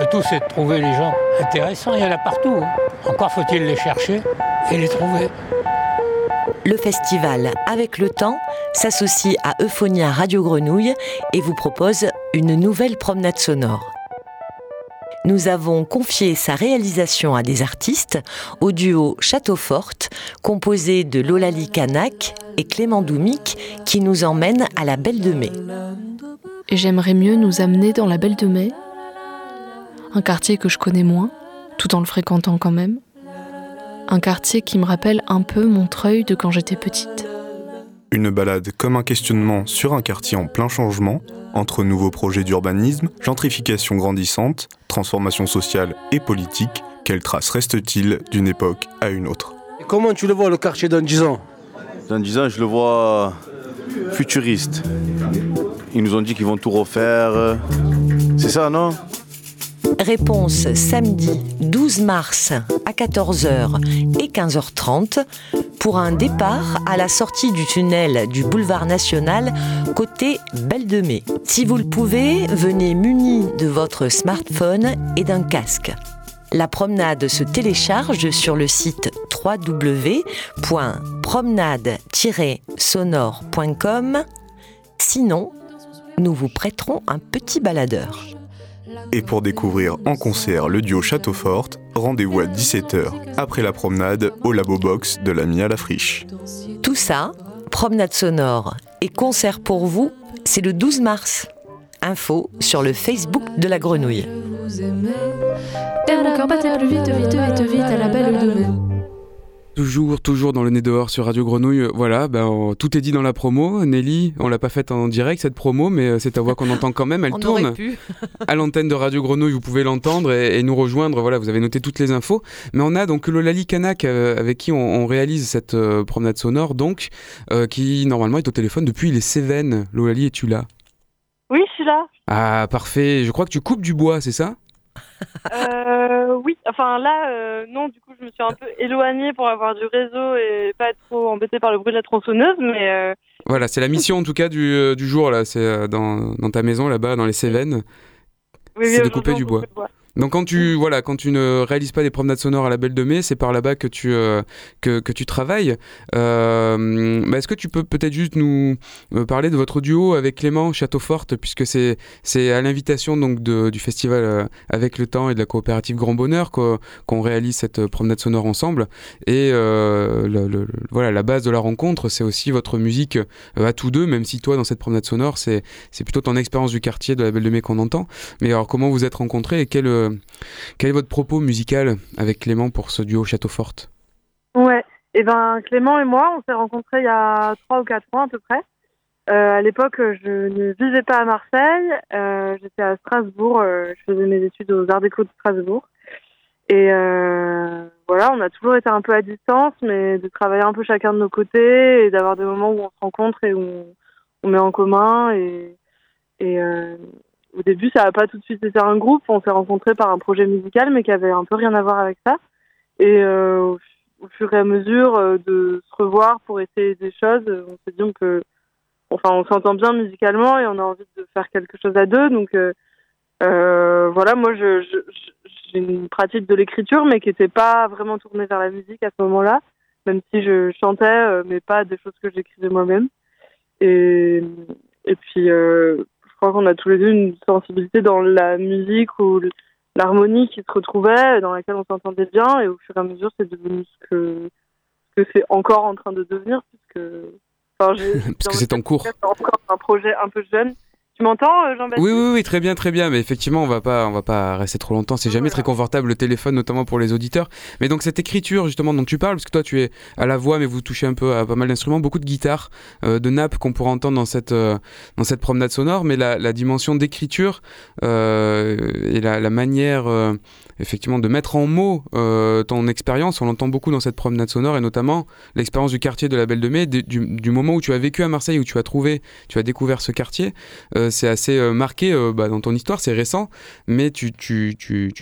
Le tout, c'est de trouver les gens intéressants. Il y en a partout. Hein. Encore faut-il les chercher et les trouver. Le festival Avec le temps s'associe à Euphonia Radio Grenouille et vous propose une nouvelle promenade sonore nous avons confié sa réalisation à des artistes au duo Château Forte, composé de Lolali Kanak et Clément Doumik, qui nous emmène à la Belle de Mai. J'aimerais mieux nous amener dans la Belle de Mai, un quartier que je connais moins, tout en le fréquentant quand même. Un quartier qui me rappelle un peu Montreuil de quand j'étais petite. Une balade comme un questionnement sur un quartier en plein changement, entre nouveaux projets d'urbanisme, gentrification grandissante, transformation sociale et politique, quelle trace reste-t-il d'une époque à une autre? Comment tu le vois le quartier dans 10 ans? Dans 10 ans, je le vois futuriste. Ils nous ont dit qu'ils vont tout refaire. C'est ça, non? Réponse samedi 12 mars à 14h et 15h30 pour un départ à la sortie du tunnel du boulevard national côté Belle de Mai. Si vous le pouvez, venez muni de votre smartphone et d'un casque. La promenade se télécharge sur le site www.promenade-sonore.com. Sinon, nous vous prêterons un petit baladeur. Et pour découvrir en concert le duo Château Forte, rendez-vous à 17h après la promenade au Labo Box de l'ami à la friche. Tout ça, promenade sonore et concert pour vous, c'est le 12 mars. Info sur le Facebook de la Grenouille. Et mon cœur battait plus vite, vite, vite, vite à la belle de Toujours, toujours dans le nez dehors sur Radio Grenouille. Voilà, ben, tout est dit dans la promo. Nelly, on l'a pas faite en direct cette promo, mais euh, c'est ta voix qu'on entend quand même. Elle [LAUGHS] tourne [LAUGHS] à l'antenne de Radio Grenouille. Vous pouvez l'entendre et, nous rejoindre. Voilà, vous avez noté toutes les infos. Mais on a donc Lolali Kanak euh, avec qui on, réalise cette euh, promenade sonore, donc qui normalement est au téléphone depuis les Cévennes. Lolali, es-tu là? Oui, je suis là. Ah, parfait. Je crois que tu coupes du bois, c'est ça? Euh, oui, enfin là, euh, non, du coup, je me suis un peu éloignée pour avoir du réseau et pas être trop embêtée par le bruit de la tronçonneuse, mais... Euh, voilà, c'est la mission en tout cas du, du jour, là, c'est dans, dans, ta maison là-bas, dans les Cévennes, c'est de couper du bois. Donc quand tu voilà, quand tu ne réalises pas des promenades sonores à la Belle de Mai, c'est par là-bas que tu euh, que, que, tu travailles. Euh, Est-ce que tu peux peut-être juste nous euh, parler de votre duo avec Clément Château Forte, puisque c'est c'est à l'invitation donc de, du festival avec le temps et de la coopérative Grand Bonheur qu'on réalise cette promenade sonore ensemble. Et euh, le, voilà, la base de la rencontre, c'est aussi votre musique à tous deux, même si toi dans cette promenade sonore, c'est c'est plutôt ton expérience du quartier de la Belle de Mai qu'on entend. Mais alors comment vous êtes rencontrés et quel quel est votre propos musical avec Clément pour ce duo Château Forte Ouais, et eh ben Clément et moi, on s'est rencontrés il y a 3 ou 4 ans à peu près. euh, à l'époque, je ne vivais pas à Marseille. Euh, J'étais à Strasbourg. euh, je faisais mes études aux Arts Déco de Strasbourg. Et euh, voilà, on a toujours été un peu à distance, mais de travailler un peu chacun de nos côtés et d'avoir des moments où on se rencontre et où on, met en commun. Et, euh, au début, ça n'a pas tout de suite été un groupe. On s'est rencontrés par un projet musical, mais qui avait un peu rien à voir avec ça. Et euh, au, fur et à mesure euh, de se revoir pour essayer des choses, euh, on s'est dit peut, enfin, on s'entend bien musicalement et on a envie de faire quelque chose à deux. Donc voilà, moi, j'ai une pratique de l'écriture, mais qui n'était pas vraiment tournée vers la musique à ce moment-là, même si je chantais, mais pas des choses que j'écrivais moi-même. Et, puis, crois qu'on a tous les deux une sensibilité dans la musique ou l'harmonie qui se retrouvait, dans laquelle on s'entendait bien, et au fur et à mesure, c'est devenu ce que, ce que c'est encore en train de devenir, puisque. Enfin, [LAUGHS] Parce que c'est en cours. c'est encore un projet un peu jeune. Tu m'entends, euh, Jean-Baptiste Oui, oui, oui, très bien, très bien. Mais effectivement, on va pas, on va pas rester trop longtemps. C'est jamais très confortable le téléphone, notamment pour les auditeurs. Mais donc cette écriture justement dont tu parles, parce que toi tu es à la voix, mais vous touchez un peu à pas mal d'instruments, beaucoup de guitares, euh, de nappes qu'on pourra entendre dans cette euh, dans cette promenade sonore. Mais la, la dimension d'écriture euh, et la, la manière effectivement de mettre en mots ton expérience, on l'entend beaucoup dans cette promenade sonore et notamment l'expérience du quartier de la Belle de Mai, du, du- du moment où tu as vécu à Marseille, où tu as trouvé, tu as découvert ce quartier. C'est assez euh, marqué euh, bah, dans ton histoire, c'est récent, mais tu,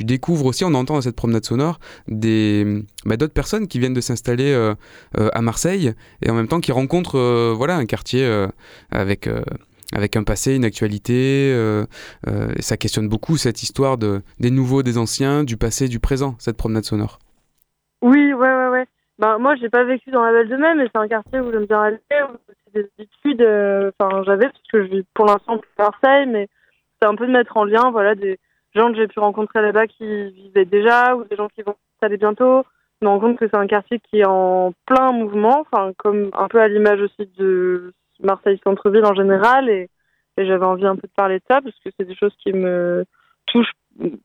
découvres aussi, on entend dans cette promenade sonore, des bah, d'autres personnes qui viennent de s'installer euh, à Marseille et en même temps qui rencontrent voilà, un quartier avec, avec un passé, une actualité. et ça questionne beaucoup cette histoire de, des nouveaux, des anciens, du passé, du présent, cette promenade sonore. Oui, ouais, ouais, ouais. Ben, moi, j'ai pas vécu dans la Belle de Mai, mais c'est un quartier où j'aime bien aller, des habitudes, euh, enfin, j'avais, parce que je vis pour l'instant à Marseille, mais c'est un peu de mettre en lien, voilà, des gens que j'ai pu rencontrer là-bas qui vivaient déjà, ou des gens qui vont s'installer bientôt. Je me rends compte que c'est un quartier qui est en plein mouvement, comme un peu à l'image aussi de Marseille centre-ville en général, et, j'avais envie un peu de parler de ça, parce que c'est des choses qui me touchent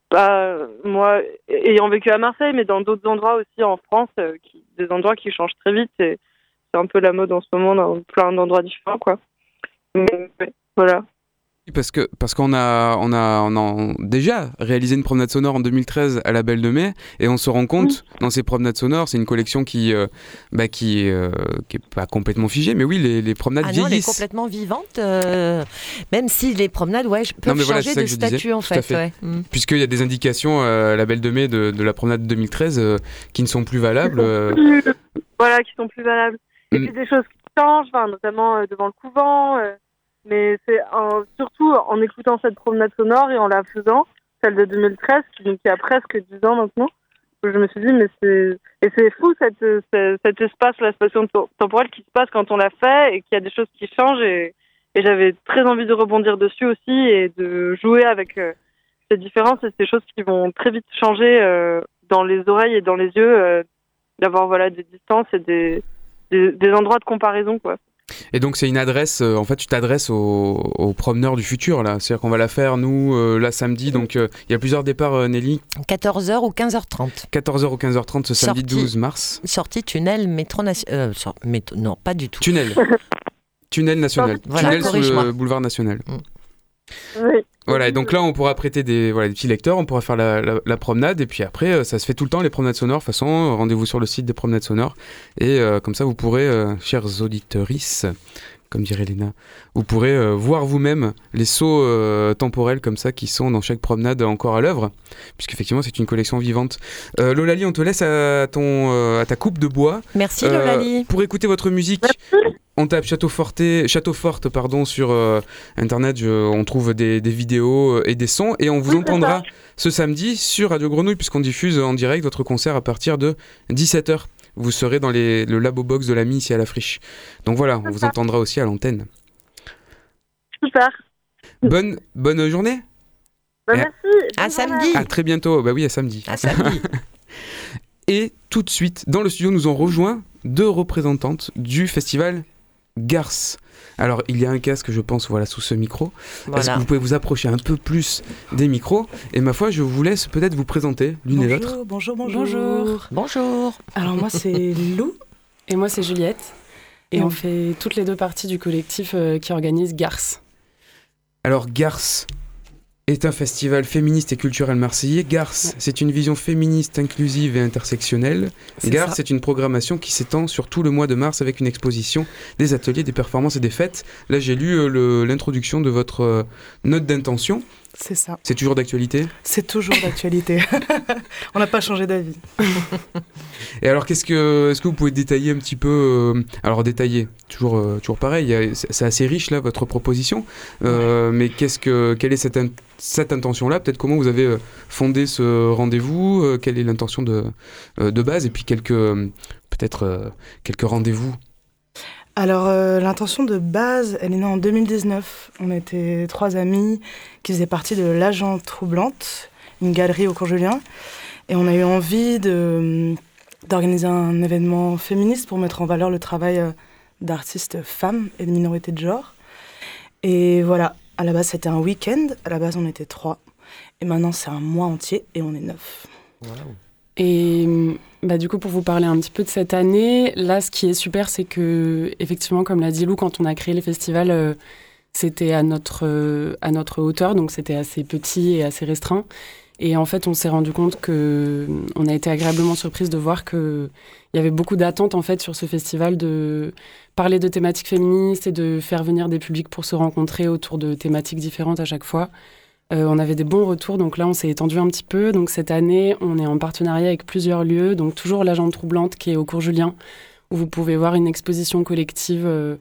pas moi ayant vécu à Marseille mais dans d'autres endroits aussi en France euh, des endroits qui changent très vite c'est un peu la mode en ce moment dans plein d'endroits différents quoi Mais, voilà Parce que parce qu'on a on a on a déjà réalisé une promenade sonore en 2013 à la Belle de Mai et on se rend compte dans ces promenades sonores c'est une collection qui euh, bah, qui euh, qui est pas complètement figée mais oui les, les promenades Ah non, elle est vieillissent complètement vivante, euh, même si les promenades ouais, peuvent Non, mais voilà, changer c'est ça de que je disais. statut en Tout à fait. ouais. Mm. Puisqu'il y a des indications euh, à la Belle de Mai de, de la promenade 2013 euh, qui ne sont plus valables. euh, voilà qui sont plus valables et Mm. puis des choses qui changent notamment euh, devant le couvent euh, mais c'est surtout en écoutant cette promenade sonore et en la faisant celle de 2013 qui, donc, qui a presque 10 ans maintenant où je me suis dit mais c'est et c'est fou ce- cet espace la station temporelle qui se passe quand on l'a fait et qu'il y a des choses qui changent et, et j'avais très envie de rebondir dessus aussi et de jouer avec euh, ces différences et ces choses qui vont très vite changer euh, dans les oreilles et dans les yeux euh, d'avoir voilà des distances et des, des, des endroits de comparaison quoi Et donc c'est une adresse, euh, en fait tu t'adresses aux, aux promeneurs du futur là, c'est-à-dire qu'on va la faire nous euh, là samedi, donc euh, il y a plusieurs départs euh, Nelly. 14h ou 15h30. 14h ou 15h30 ce samedi Sortie- 12 mars. Sortie tunnel métro national. non, pas du tout. Tunnel. [LAUGHS] Tunnel national. Voilà, Tunnel corrige-moi. le boulevard national. oui Voilà, et donc là, on pourra prêter des, voilà, des petits lecteurs, on pourra faire la, la- la promenade, et puis après, euh, ça se fait tout le temps, les promenades sonores. De toute façon, euh, rendez-vous sur le site des promenades sonores, et euh, comme ça, vous pourrez, euh, chers auditeuristes, comme dirait Léna, vous pourrez euh, voir vous-même les sauts euh, temporels comme ça qui sont dans chaque promenade encore à l'œuvre, puisqu'effectivement, c'est une collection vivante. Euh, Lolali, on te laisse à, ton, euh, à ta coupe de bois. Merci, Euh, Lolali. Pour écouter votre musique, on tape Château, Forte, Château Forte pardon, sur euh, Internet, je- on trouve des, des vidéos et des sons, et on vous entendra ce samedi sur Radio Grenouille, puisqu'on diffuse en direct votre concert à partir de 17h. Vous serez dans les, le labo box de l'ami ici à la friche. Donc voilà, on vous entendra aussi à l'antenne. super Bonne, bonne journée bah, à- merci À samedi. À très bientôt, bah oui, à samedi. À samedi. [LAUGHS] Et tout de suite, dans le studio, nous ont rejoint deux représentantes du festival Garce. Alors, il y a un casque, je pense, voilà, sous ce micro. Est-ce que vous pouvez vous approcher un peu plus des micros Et ma foi, je vous laisse peut-être vous présenter l'une et l'autre. Bonjour, bonjour, bonjour. Bonjour. Alors moi c'est Lou et moi c'est Juliette. Et on fait toutes les deux parties du collectif qui organise Garce. Alors Garce, est un festival féministe et culturel marseillais. Garce, c'est une vision féministe, inclusive et intersectionnelle. Garce, c'est une programmation qui s'étend sur tout le mois de mars avec une exposition, des ateliers, des performances et des fêtes. Là, j'ai lu euh, l'introduction de votre euh, note d'intention. C'est ça. C'est toujours d'actualité C'est toujours d'actualité. [LAUGHS] On n'a pas changé d'avis. [LAUGHS] Et alors, qu'est-ce que, est-ce que vous pouvez détailler un petit peu euh, Alors, détailler, toujours, toujours pareil, c'est assez riche là, votre proposition. Mais qu'est-ce que, quelle est cette, cette intention-là? Peut-être comment vous avez fondé ce rendez-vous Quelle est l'intention de, de base? Et puis, quelques, peut-être, quelques rendez-vous alors, euh, l'intention de base, elle est née en 2019. On était trois amis qui faisaient partie de l'Agent Troublante, une galerie au cours Julien. Et on a eu envie de, d'organiser un événement féministe pour mettre en valeur le travail euh, d'artistes femmes et de minorités de genre. Et voilà, à la base, c'était un week-end. À la base, on était trois. Et maintenant, c'est un mois entier et on est neuf. Et bah, du coup, pour vous parler un petit peu de cette année, là, ce qui est super, c'est que, effectivement, comme l'a dit Lou, quand on a créé les festivals, euh, c'était à notre, euh, à notre hauteur, donc c'était assez petit et assez restreint. Et en fait, on s'est rendu compte que on a été agréablement surprise de voir qu'il y avait beaucoup d'attentes en fait sur ce festival de parler de thématiques féministes et de faire venir des publics pour se rencontrer autour de thématiques différentes à chaque fois. Euh, on avait des bons retours, donc là on s'est étendu un petit peu. Donc cette année, on est en partenariat avec plusieurs lieux, donc toujours l'agente troublante qui est au cours Julien, où vous pouvez voir une exposition collective euh,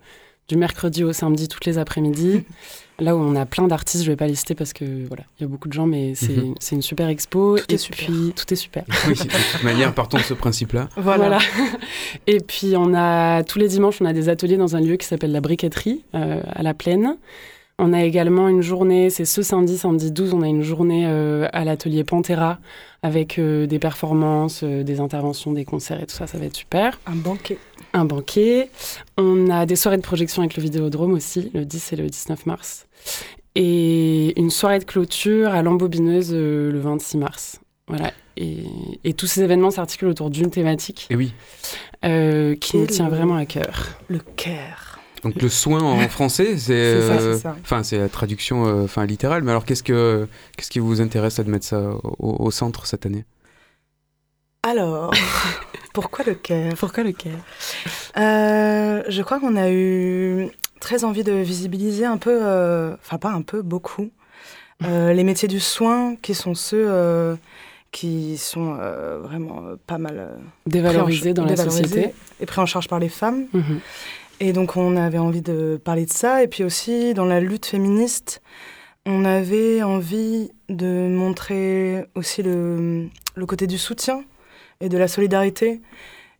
du mercredi au samedi toutes les après-midi. [LAUGHS] Là où on a plein d'artistes, je vais pas lister parce que voilà, il y a beaucoup de gens, mais c'est mhm. une super expo. Tout et est super. puis tout est super. Oui, de toute manière, partons de ce principe-là. [LAUGHS] Voilà. et puis on a tous les dimanches, on a des ateliers dans un lieu qui s'appelle la briqueterie euh, à la plaine. On a également une journée, c'est ce samedi, samedi 12, on a une journée euh, à l'atelier Pantera avec euh, des performances, euh, des interventions, des concerts et tout ça, ça va être super. Un banquet. Un banquet. On a des soirées de projection avec le Vidéodrome aussi, le 10 et le 19 mars. Et une soirée de clôture à l'embobineuse le 26 mars. Voilà. Et, et, tous ces événements s'articulent autour d'une thématique. Et oui. qui nous tient vraiment à cœur. Le cœur. Donc le soin en [LAUGHS] français, c'est euh, enfin c'est la traduction euh, enfin littérale. Mais alors qu'est-ce que qu'est-ce qui vous intéresse à de mettre ça au, centre cette année? Alors [LAUGHS] pourquoi le cœur? Pourquoi le cœur? Euh, Je crois qu'on a eu très envie de visibiliser un peu, enfin pas un peu, beaucoup [LAUGHS] les métiers du soin qui sont ceux qui sont vraiment pas mal dévalorisés dans la société et pris en charge par les femmes. Mhm. Et donc on avait envie de parler de ça. Et puis aussi dans la lutte féministe, on avait envie de montrer aussi le, le côté du soutien et de la solidarité.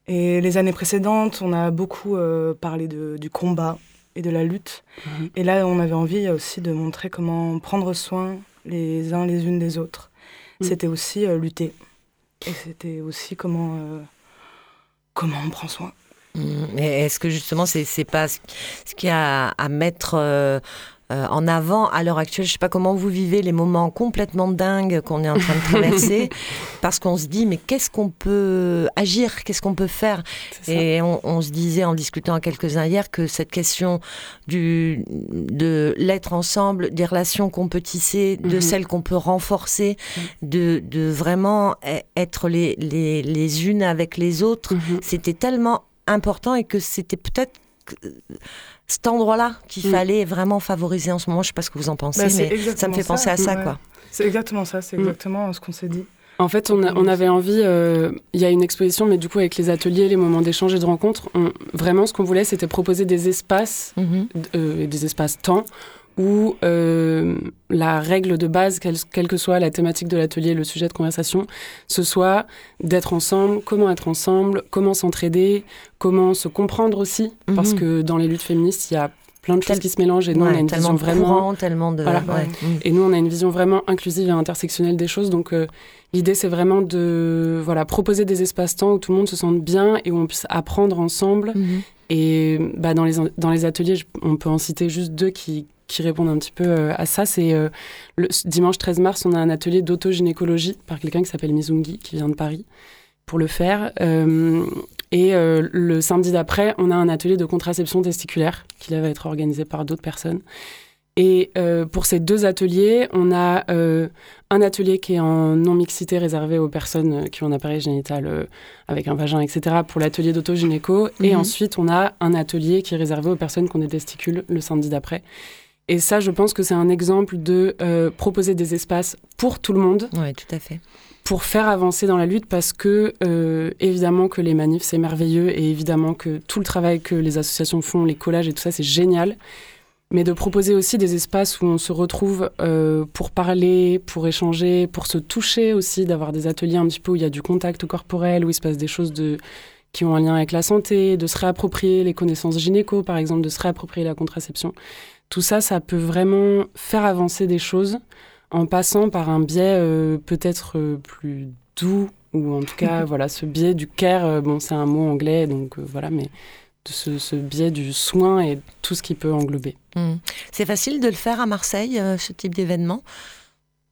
Et les années précédentes, on a beaucoup euh, parlé de, du combat et de la lutte. Mhm. Et là, on avait envie aussi de montrer comment prendre soin les uns les unes des autres. Mhm. C'était aussi euh, lutter. Et c'était aussi comment, euh, comment on prend soin. Mmh. Est-ce que justement, c'est n'est pas ce qu'il y a à mettre euh, euh, en avant à l'heure actuelle? Je ne sais pas comment vous vivez les moments complètement dingues qu'on est en train de traverser, [LAUGHS] parce qu'on se dit, mais qu'est-ce qu'on peut agir? Qu'est-ce qu'on peut faire? Et on, se disait en discutant à quelques-uns hier que cette question du, de l'être ensemble, des relations qu'on peut tisser, de mmh. celles qu'on peut renforcer, mmh. de, de, vraiment e-, être les, les, les unes avec les autres, c'était tellement important et que c'était peut-être cet endroit-là qu'il mm. fallait vraiment favoriser en ce moment. Je ne sais pas ce que vous en pensez, bah, mais ça me fait penser à ça. quoi. C'est exactement ça, c'est mm. exactement ce qu'on s'est dit. En fait, on, on avait envie, euh, il y a une exposition, mais du coup, avec les ateliers, les moments d'échange et de rencontre, vraiment, ce qu'on voulait, c'était proposer des espaces, euh, des espaces-temps, où euh, la règle de base, quelle, que soit la thématique de l'atelier, le sujet de conversation, ce soit d'être ensemble, comment être ensemble, comment s'entraider, comment se comprendre aussi, parce mhm. que dans les luttes féministes, il y a plein de choses qui se mélangent et nous on a une vision vraiment tellement de et nous on a une vision vraiment inclusive et intersectionnelle des choses donc euh, l'idée c'est vraiment de voilà proposer des espaces-temps où tout le monde se sente bien et où on puisse apprendre ensemble mhm. et bah, dans les dans les ateliers on peut en citer juste deux qui qui répondent un petit peu euh, à ça. C'est euh, le dimanche 13 mars, on a un atelier d'autogynécologie par quelqu'un qui s'appelle Mizungi, qui vient de Paris, pour le faire. Euh, et euh, le samedi d'après, on a un atelier de contraception testiculaire qui va être organisé par d'autres personnes. Et pour ces deux ateliers, on a un atelier qui est en non-mixité réservé aux personnes qui ont un appareil génital avec un vagin, etc., pour l'atelier d'autogynéco. Et Mhm. ensuite, on a un atelier qui est réservé aux personnes qui ont des testicules le samedi d'après. Et ça, je pense que c'est un exemple de euh, proposer des espaces pour tout le monde. Oui, tout à fait. Pour faire avancer dans la lutte, parce que euh, évidemment que les manifs, c'est merveilleux, et évidemment que tout le travail que les associations font, les collages et tout ça, c'est génial. Mais de proposer aussi des espaces où on se retrouve euh, pour parler, pour échanger, pour se toucher aussi, d'avoir des ateliers un petit peu où il y a du contact corporel, où il se passe des choses de, qui ont un lien avec la santé, de se réapproprier les connaissances gynéco, par exemple, de se réapproprier la contraception. Tout ça, ça peut vraiment faire avancer des choses en passant par un biais euh, peut-être euh, plus doux, ou en tout cas, [LAUGHS] voilà, ce biais du care, euh, bon, c'est un mot anglais, donc euh, voilà, mais de ce, ce biais du soin et tout ce qui peut englober. Hmm. C'est facile de le faire à Marseille, euh, ce type d'événement?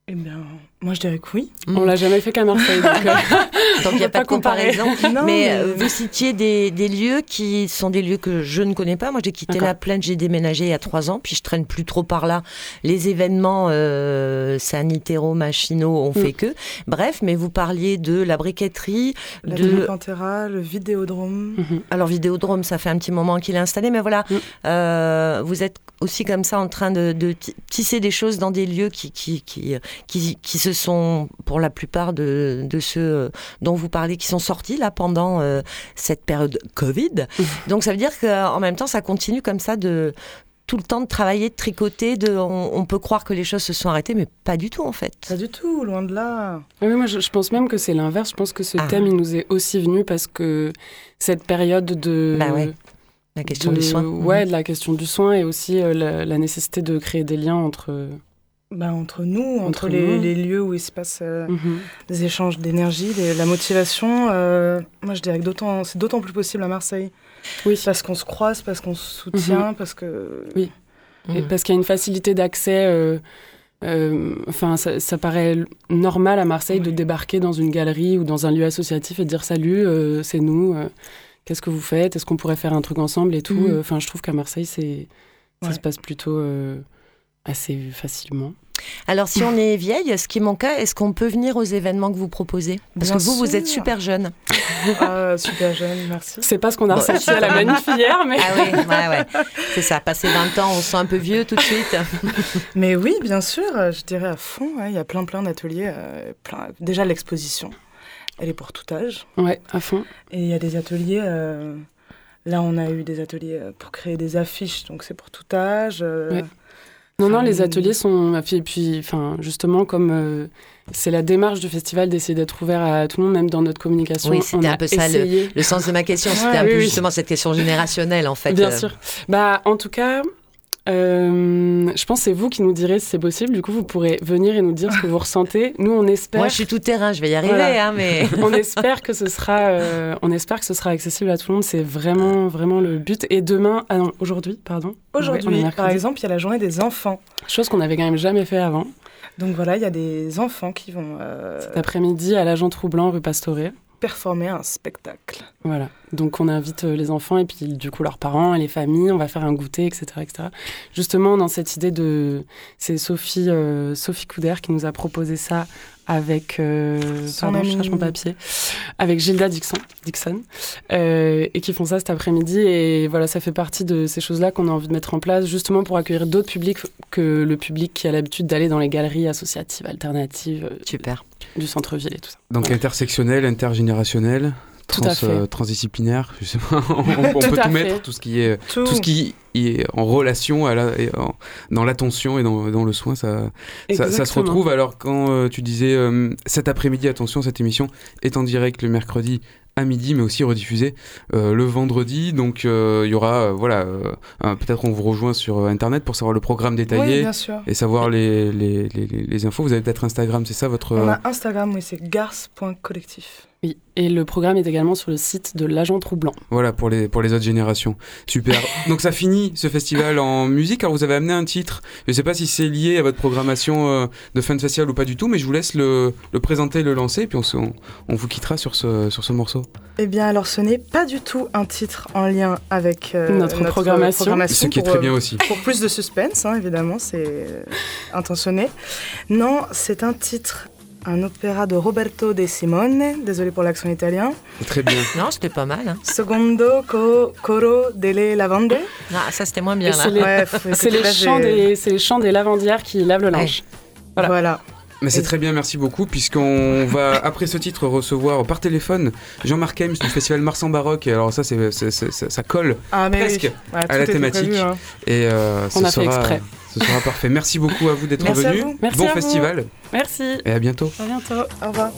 Eh bien, moi je dirais que oui. On l'a jamais fait qu'à Marseille, donc, [LAUGHS] euh, Donc il n'y a pas pas de comparaison. [LAUGHS] Non, mais mais- euh, vous citiez des, des lieux qui sont des lieux que je ne connais pas. Moi j'ai quitté la plaine, j'ai déménagé il y a trois ans, puis je traîne plus trop par là. Les événements euh, sanitaro machinaux ont fait que. Bref, mais vous parliez de la briqueterie, La de Pantera, le Vidéodrome. Alors Vidéodrome, ça fait un petit moment qu'il est installé, mais voilà, euh, vous êtes aussi comme ça en train de, de ti- tisser des choses dans des lieux qui, qui, qui, qui, qui se sont, pour la plupart de, de ceux euh, dont vous parlez, qui sont sortis là pendant euh, cette période Covid. Donc ça veut dire qu'en même temps, ça continue comme ça de tout le temps de travailler, de tricoter, de, on, on peut croire que les choses se sont arrêtées, mais pas du tout en fait. Pas du tout, loin de là. Oui, moi, je, je pense même que c'est l'inverse. Je pense que ce Ah. thème, il nous est aussi venu parce que cette période de... Bah ouais. La question de- du soin. Ouais, Mhm. de la question du soin et aussi euh, la, la nécessité de créer des liens entre... Bah, entre nous, entre, Entre les, nous. les lieux où il se passe euh, Mhm. des échanges d'énergie, la motivation. euh, moi, je dirais que d'autant, c'est d'autant plus possible à Marseille. Oui. Parce qu'on se croise, parce qu'on se soutient, Mhm. parce que. Oui. Et parce qu'il y a une facilité d'accès. euh, euh, enfin, ça, ça paraît normal à Marseille de débarquer dans une galerie ou dans un lieu associatif et de dire salut, euh, c'est nous. euh, Qu'est-ce que vous faites? Est-ce qu'on pourrait faire un truc ensemble et tout? Mhm. Enfin, je trouve qu'à Marseille, c'est ça Ouais. se passe plutôt euh, assez facilement. Alors si on est vieille, ce qui est mon cas, est-ce qu'on peut venir aux événements que vous proposez? Parce Bien que vous, vous êtes super jeune. Ah, super jeune, merci. C'est pas ce qu'on a Bon, ressenti à la manif hier, mais. Ah oui, ouais, ouais. C'est ça, passer 20 ans, on se sent un peu vieux tout de suite. [LAUGHS] Mais oui, bien sûr, je dirais à fond. ouais, Il y a plein, plein d'ateliers. euh, plein... Déjà, l'exposition, elle est pour tout âge. Ouais, à fond. Et il y a des ateliers. euh, Là, on a eu des ateliers euh, pour créer des affiches, donc c'est pour tout âge. euh, Ouais. Non, non, les ateliers sont. Et puis, enfin, justement, comme euh, c'est la démarche du festival d'essayer d'être ouvert à tout le monde, même dans notre communication. Oui, c'était un peu ça le, sens de ma question. C'était Ouais, un oui, peu oui. justement cette question générationnelle en fait. Bien Euh, sûr. Bah, en tout cas, euh, je pense que c'est vous qui nous direz si c'est possible. Du coup, vous pourrez venir et nous dire ce que vous [LAUGHS] ressentez. Nous, on espère. Moi, je suis tout terrain, je vais y arriver, Voilà. hein, mais. [LAUGHS] on espère que ce sera, euh, on espère que ce sera accessible à tout le monde. C'est vraiment, vraiment le but. Et demain, ah non, aujourd'hui, pardon. Ouais, Aujourd'hui, par exemple, il y a la journée des enfants. Chose qu'on n'avait quand même jamais fait avant. Donc voilà, il y a des enfants qui vont euh, Cet après-midi, à l'agent Troublant, rue Pastoré. Performer un spectacle. Voilà. Donc on invite euh, les enfants et puis du coup leurs parents et les familles. On va faire un goûter, etc., etc. Justement dans cette idée de, c'est Sophie euh, Sophie Couder qui nous a proposé ça avec, euh, pardon, je cherche mon papier, avec Gilda Dixon, Dixon, euh, et qui font ça cet après-midi. Et voilà, ça fait partie de ces choses-là qu'on a envie de mettre en place, justement pour accueillir d'autres publics que le public qui a l'habitude d'aller dans les galeries associatives, alternatives, euh, Super. Du centre-ville et tout ça. Donc intersectionnel, intergénérationnel, Tout à trans, fait. euh, transdisciplinaire, je sais pas, [LAUGHS] on, on Tout peut tout fait. mettre, tout ce qui est, Tout. tout ce qui est en relation à la, et en- dans l'attention et dans, dans le soin, ça, ça, ça se retrouve. Alors quand euh, tu disais euh, cet après-midi, attention, cette émission est en direct le mercredi à midi, mais aussi rediffusée euh, le vendredi. Donc euh, il y aura, euh, voilà, peut-être on vous rejoint sur internet pour savoir le programme détaillé Oui, bien sûr. et savoir les, les, les, les infos. Vous avez peut-être Instagram, c'est ça votre On a Instagram, oui, c'est garce.collectif. Oui, et le programme est également sur le site de l'agent Troublant. Voilà, pour les, pour les autres générations. Super. [LAUGHS] Donc ça finit fini ce festival en musique. Alors vous avez amené un titre. Je ne sais pas si c'est lié à votre programmation euh, de fin de festival ou pas du tout, mais je vous laisse le, le présenter, le lancer, et puis on, se- on, on vous quittera sur ce, sur ce morceau. Eh bien, alors ce n'est pas du tout un titre en lien avec euh, Notre programmation. Ce qui est pour, très euh, bien aussi. Pour plus de suspense, hein, évidemment, c'est intentionné. Non, c'est un titre, un opéra de Roberto De Simone, désolé pour l'accent italien. Très bien. Non, c'était pas mal. hein. Secondo co- coro delle lavande. Ah, ça c'était moins bien là. c'est les, Ouais, faut- c'est les là, chants des, c'est les chants des lavandières qui lavent le linge. Voilà. Voilà. Mais c'est très bien, merci beaucoup, puisqu'on va, après ce titre, recevoir par téléphone Jean-Marc Hems du festival Mars en Baroque. Et alors ça, c'est, ça, ça colle Ah, presque oui. Ouais, à la thématique. prévu, hein. Et euh, On ce, a fait exprès. Ce sera parfait. Merci beaucoup à vous d'être venus. Merci bon à vous. festival Merci. et à bientôt. À bientôt. Au revoir.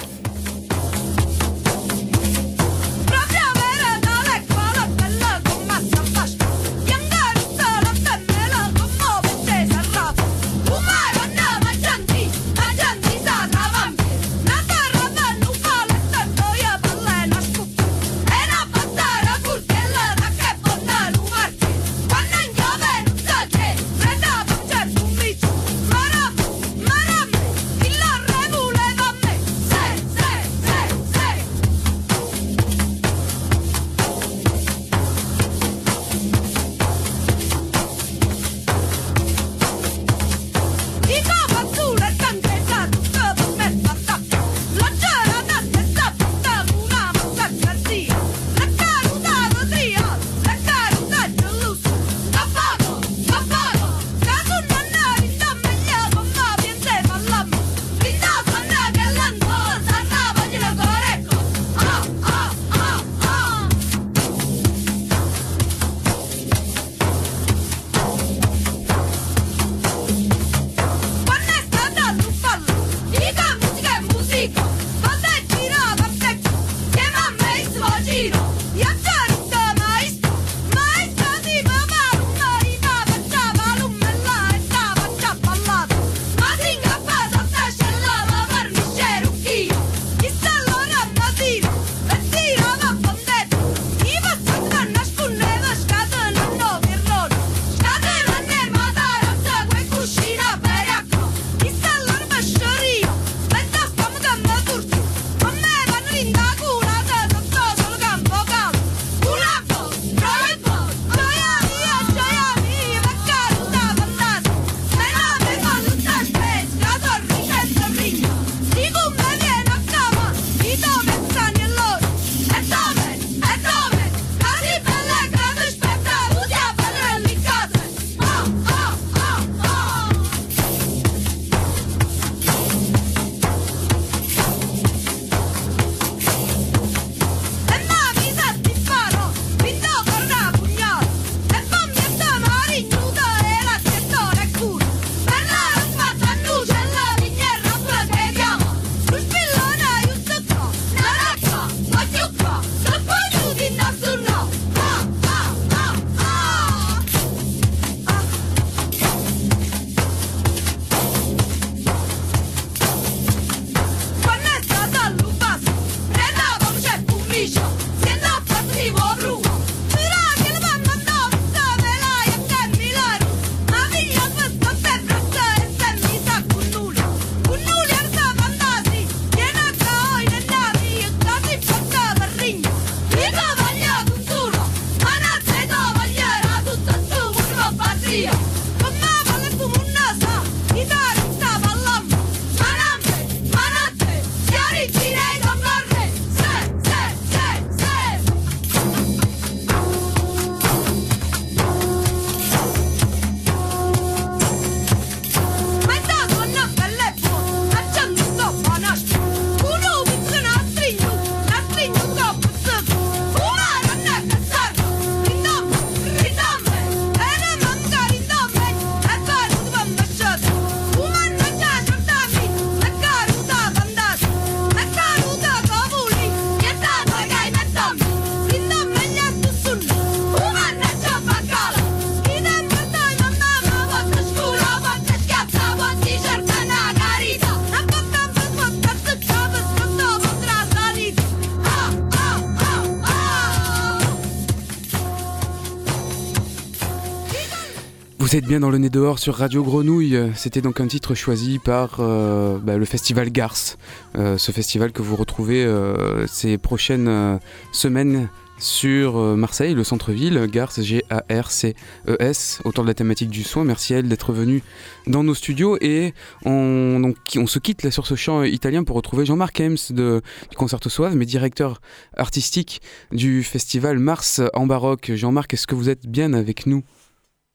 Dans le nez dehors sur Radio Grenouille. C'était donc un titre choisi par euh, bah, le festival Garce. Euh, ce festival que vous retrouvez euh, ces prochaines semaines sur Marseille, le centre-ville, Garce, G-A-R-C-E-S, autour de la thématique du soin. Merci à elle d'être venue dans nos studios et on, donc, on se quitte là sur ce chant italien pour retrouver Jean-Marc Hems de, du Concerto Soave, mais directeur artistique du festival Mars en baroque. Jean-Marc, est-ce que vous êtes bien avec nous?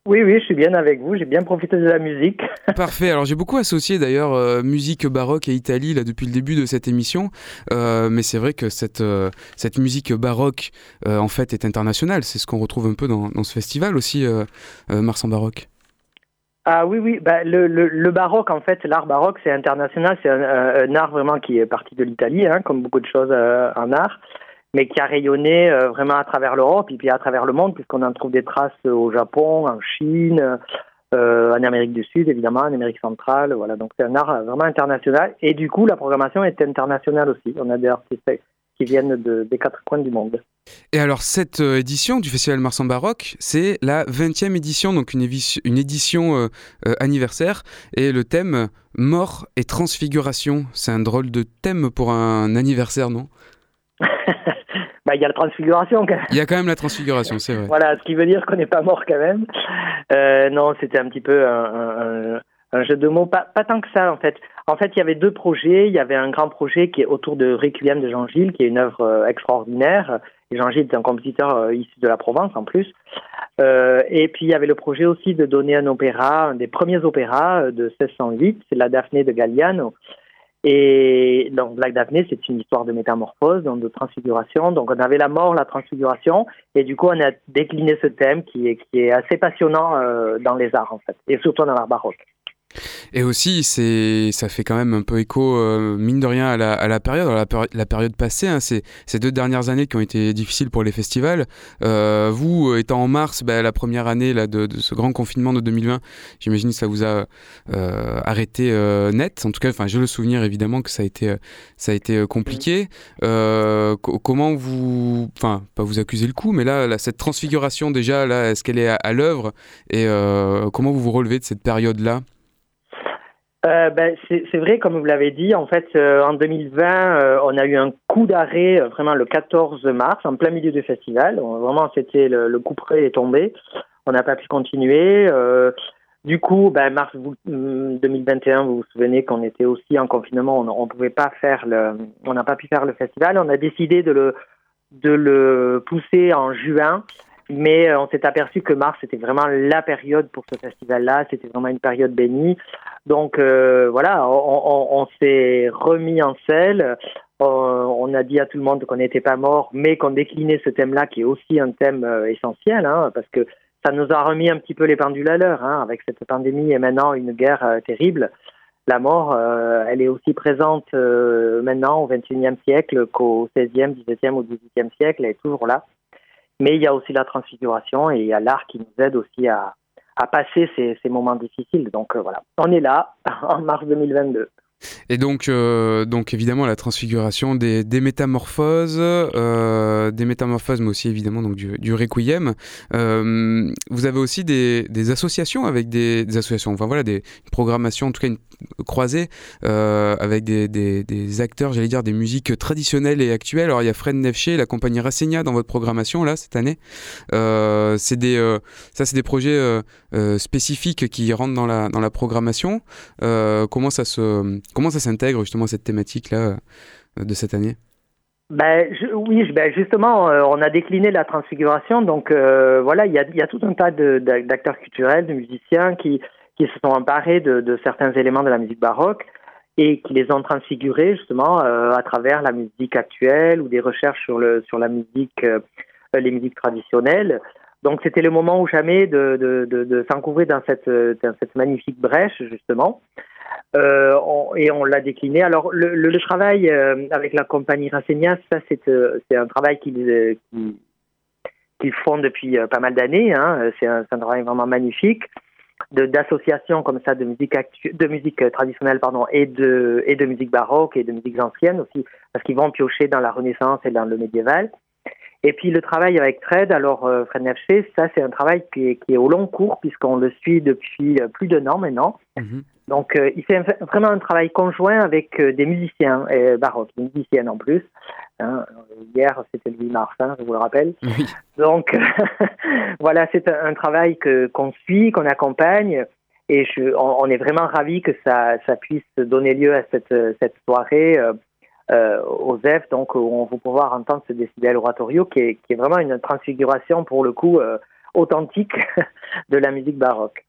Oui, oui, je suis bien avec vous. J'ai bien profité de la musique. [LAUGHS] Parfait. Alors j'ai beaucoup associé d'ailleurs euh, musique baroque et Italie là depuis le début de cette émission, euh, mais c'est vrai que cette euh, cette musique baroque en fait est internationale. C'est ce qu'on retrouve un peu dans, dans ce festival aussi, Mars en baroque. Ah oui, oui. Bah, le, le, baroque, en fait, l'art baroque, c'est international. C'est un, un, art vraiment qui est parti de l'Italie, hein, comme beaucoup de choses en art mais qui a rayonné euh, vraiment à travers l'Europe et puis à travers le monde, puisqu'on en trouve des traces au Japon, en Chine, euh, en Amérique du Sud, évidemment, en Amérique centrale. Voilà, donc c'est un art vraiment international. Et du coup, la programmation est internationale aussi. On a des artistes qui viennent de, des quatre coins du monde. Et alors, cette euh, édition du Festival Mars en Baroque, c'est la 20e édition, donc une, une édition anniversaire. Et le thème Mort et Transfiguration, c'est un drôle de thème pour un anniversaire, non? [LAUGHS] bah, il y a la transfiguration. Il y a quand même la transfiguration, c'est vrai. voilà, ce qui veut dire qu'on n'est pas mort quand même. Euh, non, c'était un petit peu un, un, jeu de mots, pas, pas tant que ça en fait. En fait, il y avait deux projets. Il y avait un grand projet qui est autour de Requiem de Jean Gilles, qui est une œuvre euh, extraordinaire. Et Jean Gilles est un compositeur euh, issu de la Provence en plus. Euh, et puis il y avait le projet aussi de donner un opéra, un des premiers opéras de 1608, c'est la Daphné de Galliano. Et donc, Black Daphné, c'est une histoire de métamorphose, donc de transfiguration. Donc, on avait la mort, la transfiguration, et du coup, on a décliné ce thème qui est, qui est assez passionnant euh, dans les arts, en fait, et surtout dans l'art baroque. Et aussi, c'est, ça fait quand même un peu écho, euh, mine de rien, à la, à la période, la, la, période passée. Hein, ces deux dernières années qui ont été difficiles pour les festivals. Euh, vous, euh, étant en mars, bah, la première année là, de, de, ce grand confinement de 2020, j'imagine que ça vous a euh, arrêté net. En tout cas, enfin, j'ai le souvenir évidemment que ça a été, ça a été compliqué. comment vous, enfin, pas vous accuser le coup, mais là, là cette transfiguration déjà, là, est-ce qu'elle est à, à l'œuvre? Et comment vous vous relevez de cette période-là? Euh, ben, c'est vrai, comme vous l'avez dit, en fait, euh, en 2020, euh, on a eu un coup d'arrêt vraiment le 14 mars, en plein milieu du festival. vraiment, c'était le, le, coup près est tombé. On n'a pas pu continuer. du coup, ben, mars 2021, vous vous souvenez qu'on était aussi en confinement, on ne pouvait pas faire le, on n'a pas pu faire le festival. On a décidé de le, de le pousser en juin mais euh, on s'est aperçu que mars c'était vraiment la période pour ce festival-là, c'était vraiment une période bénie. Donc euh, voilà, on, s'est remis en selle. Euh, on a dit à tout le monde qu'on n'était pas mort, mais qu'on déclinait ce thème-là, qui est aussi un thème essentiel, hein, parce que ça nous a remis un petit peu les pendules à l'heure, hein, avec cette pandémie et maintenant une guerre terrible. La mort, elle est aussi présente maintenant au XXIe siècle qu'au XVIe, XVIIe ou XVIIIe siècle, elle est toujours là. Mais il y a aussi la transfiguration et il y a l'art qui nous aide aussi à, à passer ces, ces, moments difficiles. Donc euh, voilà, on est là [LAUGHS] en mars 2022. Et donc, euh, donc évidemment la transfiguration des, des métamorphoses, euh, des métamorphoses, mais aussi évidemment donc du, du requiem. Euh, vous avez aussi des, des associations avec des, des, associations, enfin voilà, des programmations, en tout cas une croisée euh, avec des, acteurs, j'allais dire des musiques traditionnelles et actuelles. Alors il y a Fred Nefché, la compagnie Racenia dans votre programmation là cette année. Euh, c'est des, euh, ça c'est des projets spécifiques qui rentrent dans la dans la programmation. comment ça se Comment ça s'intègre justement cette thématique-là euh, de cette année? Ben, oui, ben justement, euh, on a décliné la transfiguration. Donc euh, voilà, il y a, y a, tout un tas d'acteurs culturels, de musiciens qui, qui se sont emparés de, de, certains éléments de la musique baroque et qui les ont transfigurés justement à travers la musique actuelle ou des recherches sur, le, sur la musique, les musiques traditionnelles. Donc c'était le moment ou jamais de, de, de, s'encouvrir dans cette, magnifique brèche justement. Euh, et on l'a décliné. Alors le, travail euh, avec la compagnie Racenia, ça c'est euh, un travail qu'ils font depuis pas mal d'années. Hein. C'est un, un, travail vraiment magnifique d'associations comme ça de musique de musique traditionnelle pardon et de et de musique baroque et de musique ancienne aussi parce qu'ils vont piocher dans la Renaissance et dans le médiéval. Et puis le travail avec Fred, alors euh, Fred Nefché, ça c'est un travail qui est, qui est, au long cours puisqu'on le suit depuis euh, plus d'un an maintenant. Mhm. Donc euh, il fait vraiment un travail conjoint avec des musiciens baroques, des musiciennes en plus. Hein. Hier c'était le 8 mars, hein, je vous le rappelle. Oui. Donc [LAUGHS] voilà, c'est un, un, travail que qu'on suit, qu'on accompagne. Et je, on, on, est vraiment ravis que ça, ça puisse donner lieu à cette, cette soirée euh, aux F, donc où on va pouvoir entendre ce décibel oratorio qui est, qui est vraiment une transfiguration pour le coup euh, authentique [LAUGHS] de la musique baroque.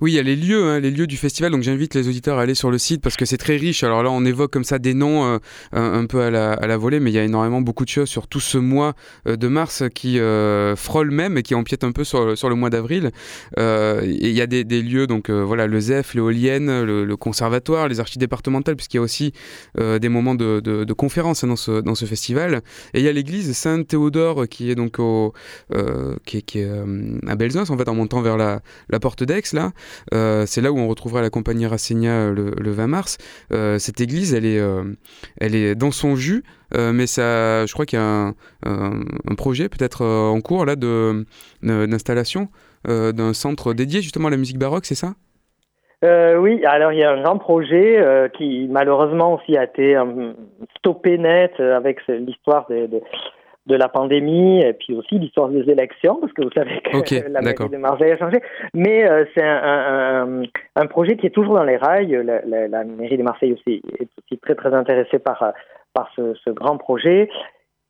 Oui, il y a les lieux, hein, les lieux du festival. Donc j'invite les auditeurs à aller sur le site parce que c'est très riche. Alors là, on évoque comme ça des noms euh, un, peu à la, à la, volée, mais il y a énormément beaucoup de choses sur tout ce mois euh, de mars qui euh, frôle même et qui empiète un peu sur, sur le mois d'avril. Euh, et il y a des, lieux, donc voilà, le ZEF, l'éolienne, le, le, conservatoire, les archives départementales, puisqu'il y a aussi des moments de, de, conférences dans ce, dans ce festival. Et il y a l'église Saint-Théodore qui est donc au, qui qui est à Belzunce, en fait, en montant vers la, la porte d'Aix. Là, euh, c'est là où on retrouvera la compagnie Rassigna le, le 20 mars. Euh, cette église, elle est, euh, elle est dans son jus, mais ça, je crois qu'il y a un, projet peut-être en cours là de d'installation d'un centre dédié justement à la musique baroque, c'est ça? Euh, oui, alors il y a un grand projet euh, qui malheureusement aussi a été euh, stoppé net avec l'histoire des, de la pandémie et puis aussi l'histoire des élections, parce que vous savez que okay, la mairie de Marseille a changé. Mais euh, c'est un, un, un, projet qui est toujours dans les rails. La, la, la, mairie de Marseille aussi est aussi très très intéressée par, par ce, ce grand projet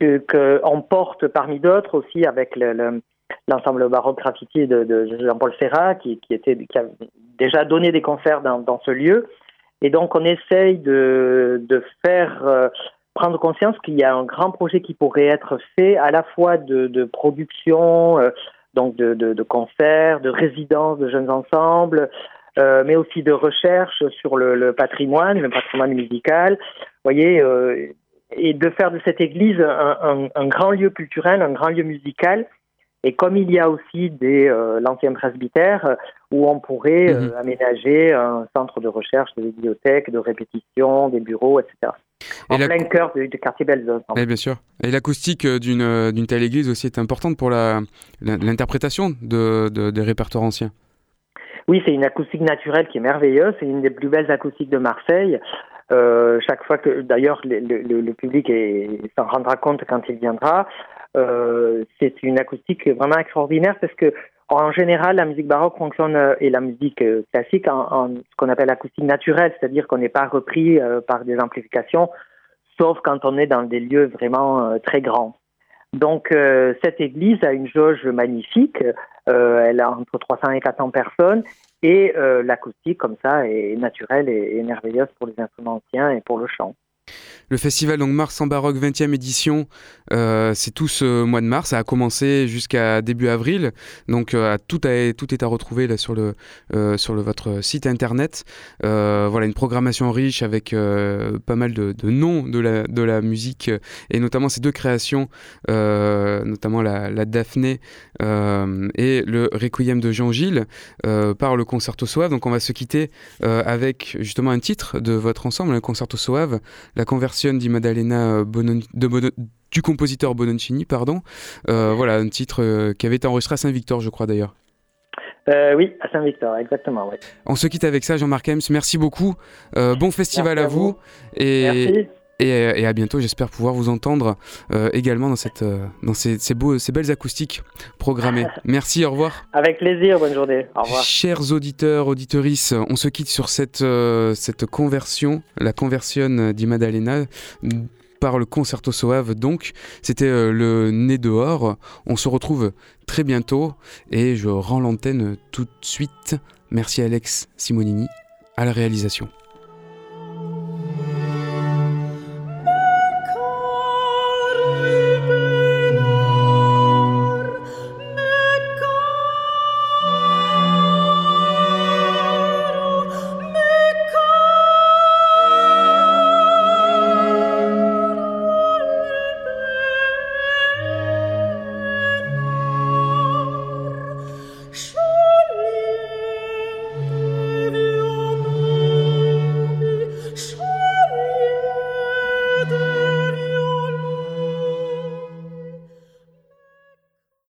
que qu'on porte parmi d'autres aussi avec le, le l'ensemble baroque graffiti de, de Jean-Paul Serra qui, qui, était, qui a déjà donné des concerts dans, dans ce lieu. Et donc on essaye de, de faire euh, prendre conscience qu'il y a un grand projet qui pourrait être fait à la fois de, de production, euh, donc de, de, de, concerts, de résidences de jeunes ensembles, euh, mais aussi de recherche sur le, le, patrimoine, le patrimoine musical. Vous voyez, euh, et de faire de cette église un, un, un, grand lieu culturel, un grand lieu musical. Et comme il y a aussi des euh, l'ancien presbytère où on pourrait mmh. aménager un centre de recherche, de bibliothèque, de répétition, des bureaux, etc en plein cœur du, du quartier Belzunce. Eh bien sûr. Et l'acoustique d'une, d'une telle église aussi est importante pour la, l'interprétation de, de, des répertoires anciens. Oui, c'est une acoustique naturelle qui est merveilleuse. C'est une des plus belles acoustiques de Marseille. Euh, chaque fois que, d'ailleurs, le, le, le public est, s'en rendra compte quand il viendra. Euh, c'est une acoustique vraiment extraordinaire parce que en général, la musique baroque fonctionne et la musique classique en, ce qu'on appelle acoustique naturelle, c'est-à-dire qu'on n'est pas repris euh, par des amplifications, sauf quand on est dans des lieux vraiment euh, très grands. Donc euh, cette église a une jauge magnifique, elle a entre 300 et 400 personnes, et l'acoustique comme ça est naturelle et, et merveilleuse pour les instruments anciens et pour le chant. Le festival donc Mars en baroque 20e édition, euh, c'est tout ce mois de mars. Ça a commencé jusqu'à début avril. Donc euh, tout, est à retrouver sur le, euh, le, votre site internet. Voilà une programmation riche avec pas mal de, noms de la, musique et notamment ces deux créations, notamment la, Daphné et le Requiem de Jean-Gilles par le Concerto Soave. Donc on va se quitter avec justement un titre de votre ensemble, un Concerto Soave, la di Maddalena Bonon, de Bonon, du compositeur Bononcini, pardon. Euh, voilà, un titre euh, qui avait été enregistré à Saint-Victor, je crois d'ailleurs. Euh, oui, à Saint-Victor, exactement. Ouais. On se quitte avec ça, Jean-Marc Hems. Merci beaucoup. Euh, bon festival Merci à, vous. vous. Et, Merci. Et, et, à bientôt, j'espère pouvoir vous entendre euh, également dans, cette, euh, dans ces, ces, beaux, ces belles acoustiques programmées. [LAUGHS] Merci, au revoir. Avec plaisir, bonne journée. Au revoir. Chers auditeurs, auditorices, on se quitte sur cette, euh, cette conversion, la conversion di Maddalena par le Concerto Soave. Donc, c'était euh, le nez dehors. On se retrouve très bientôt et je rends l'antenne tout de suite. Merci Alex Simonini à la réalisation.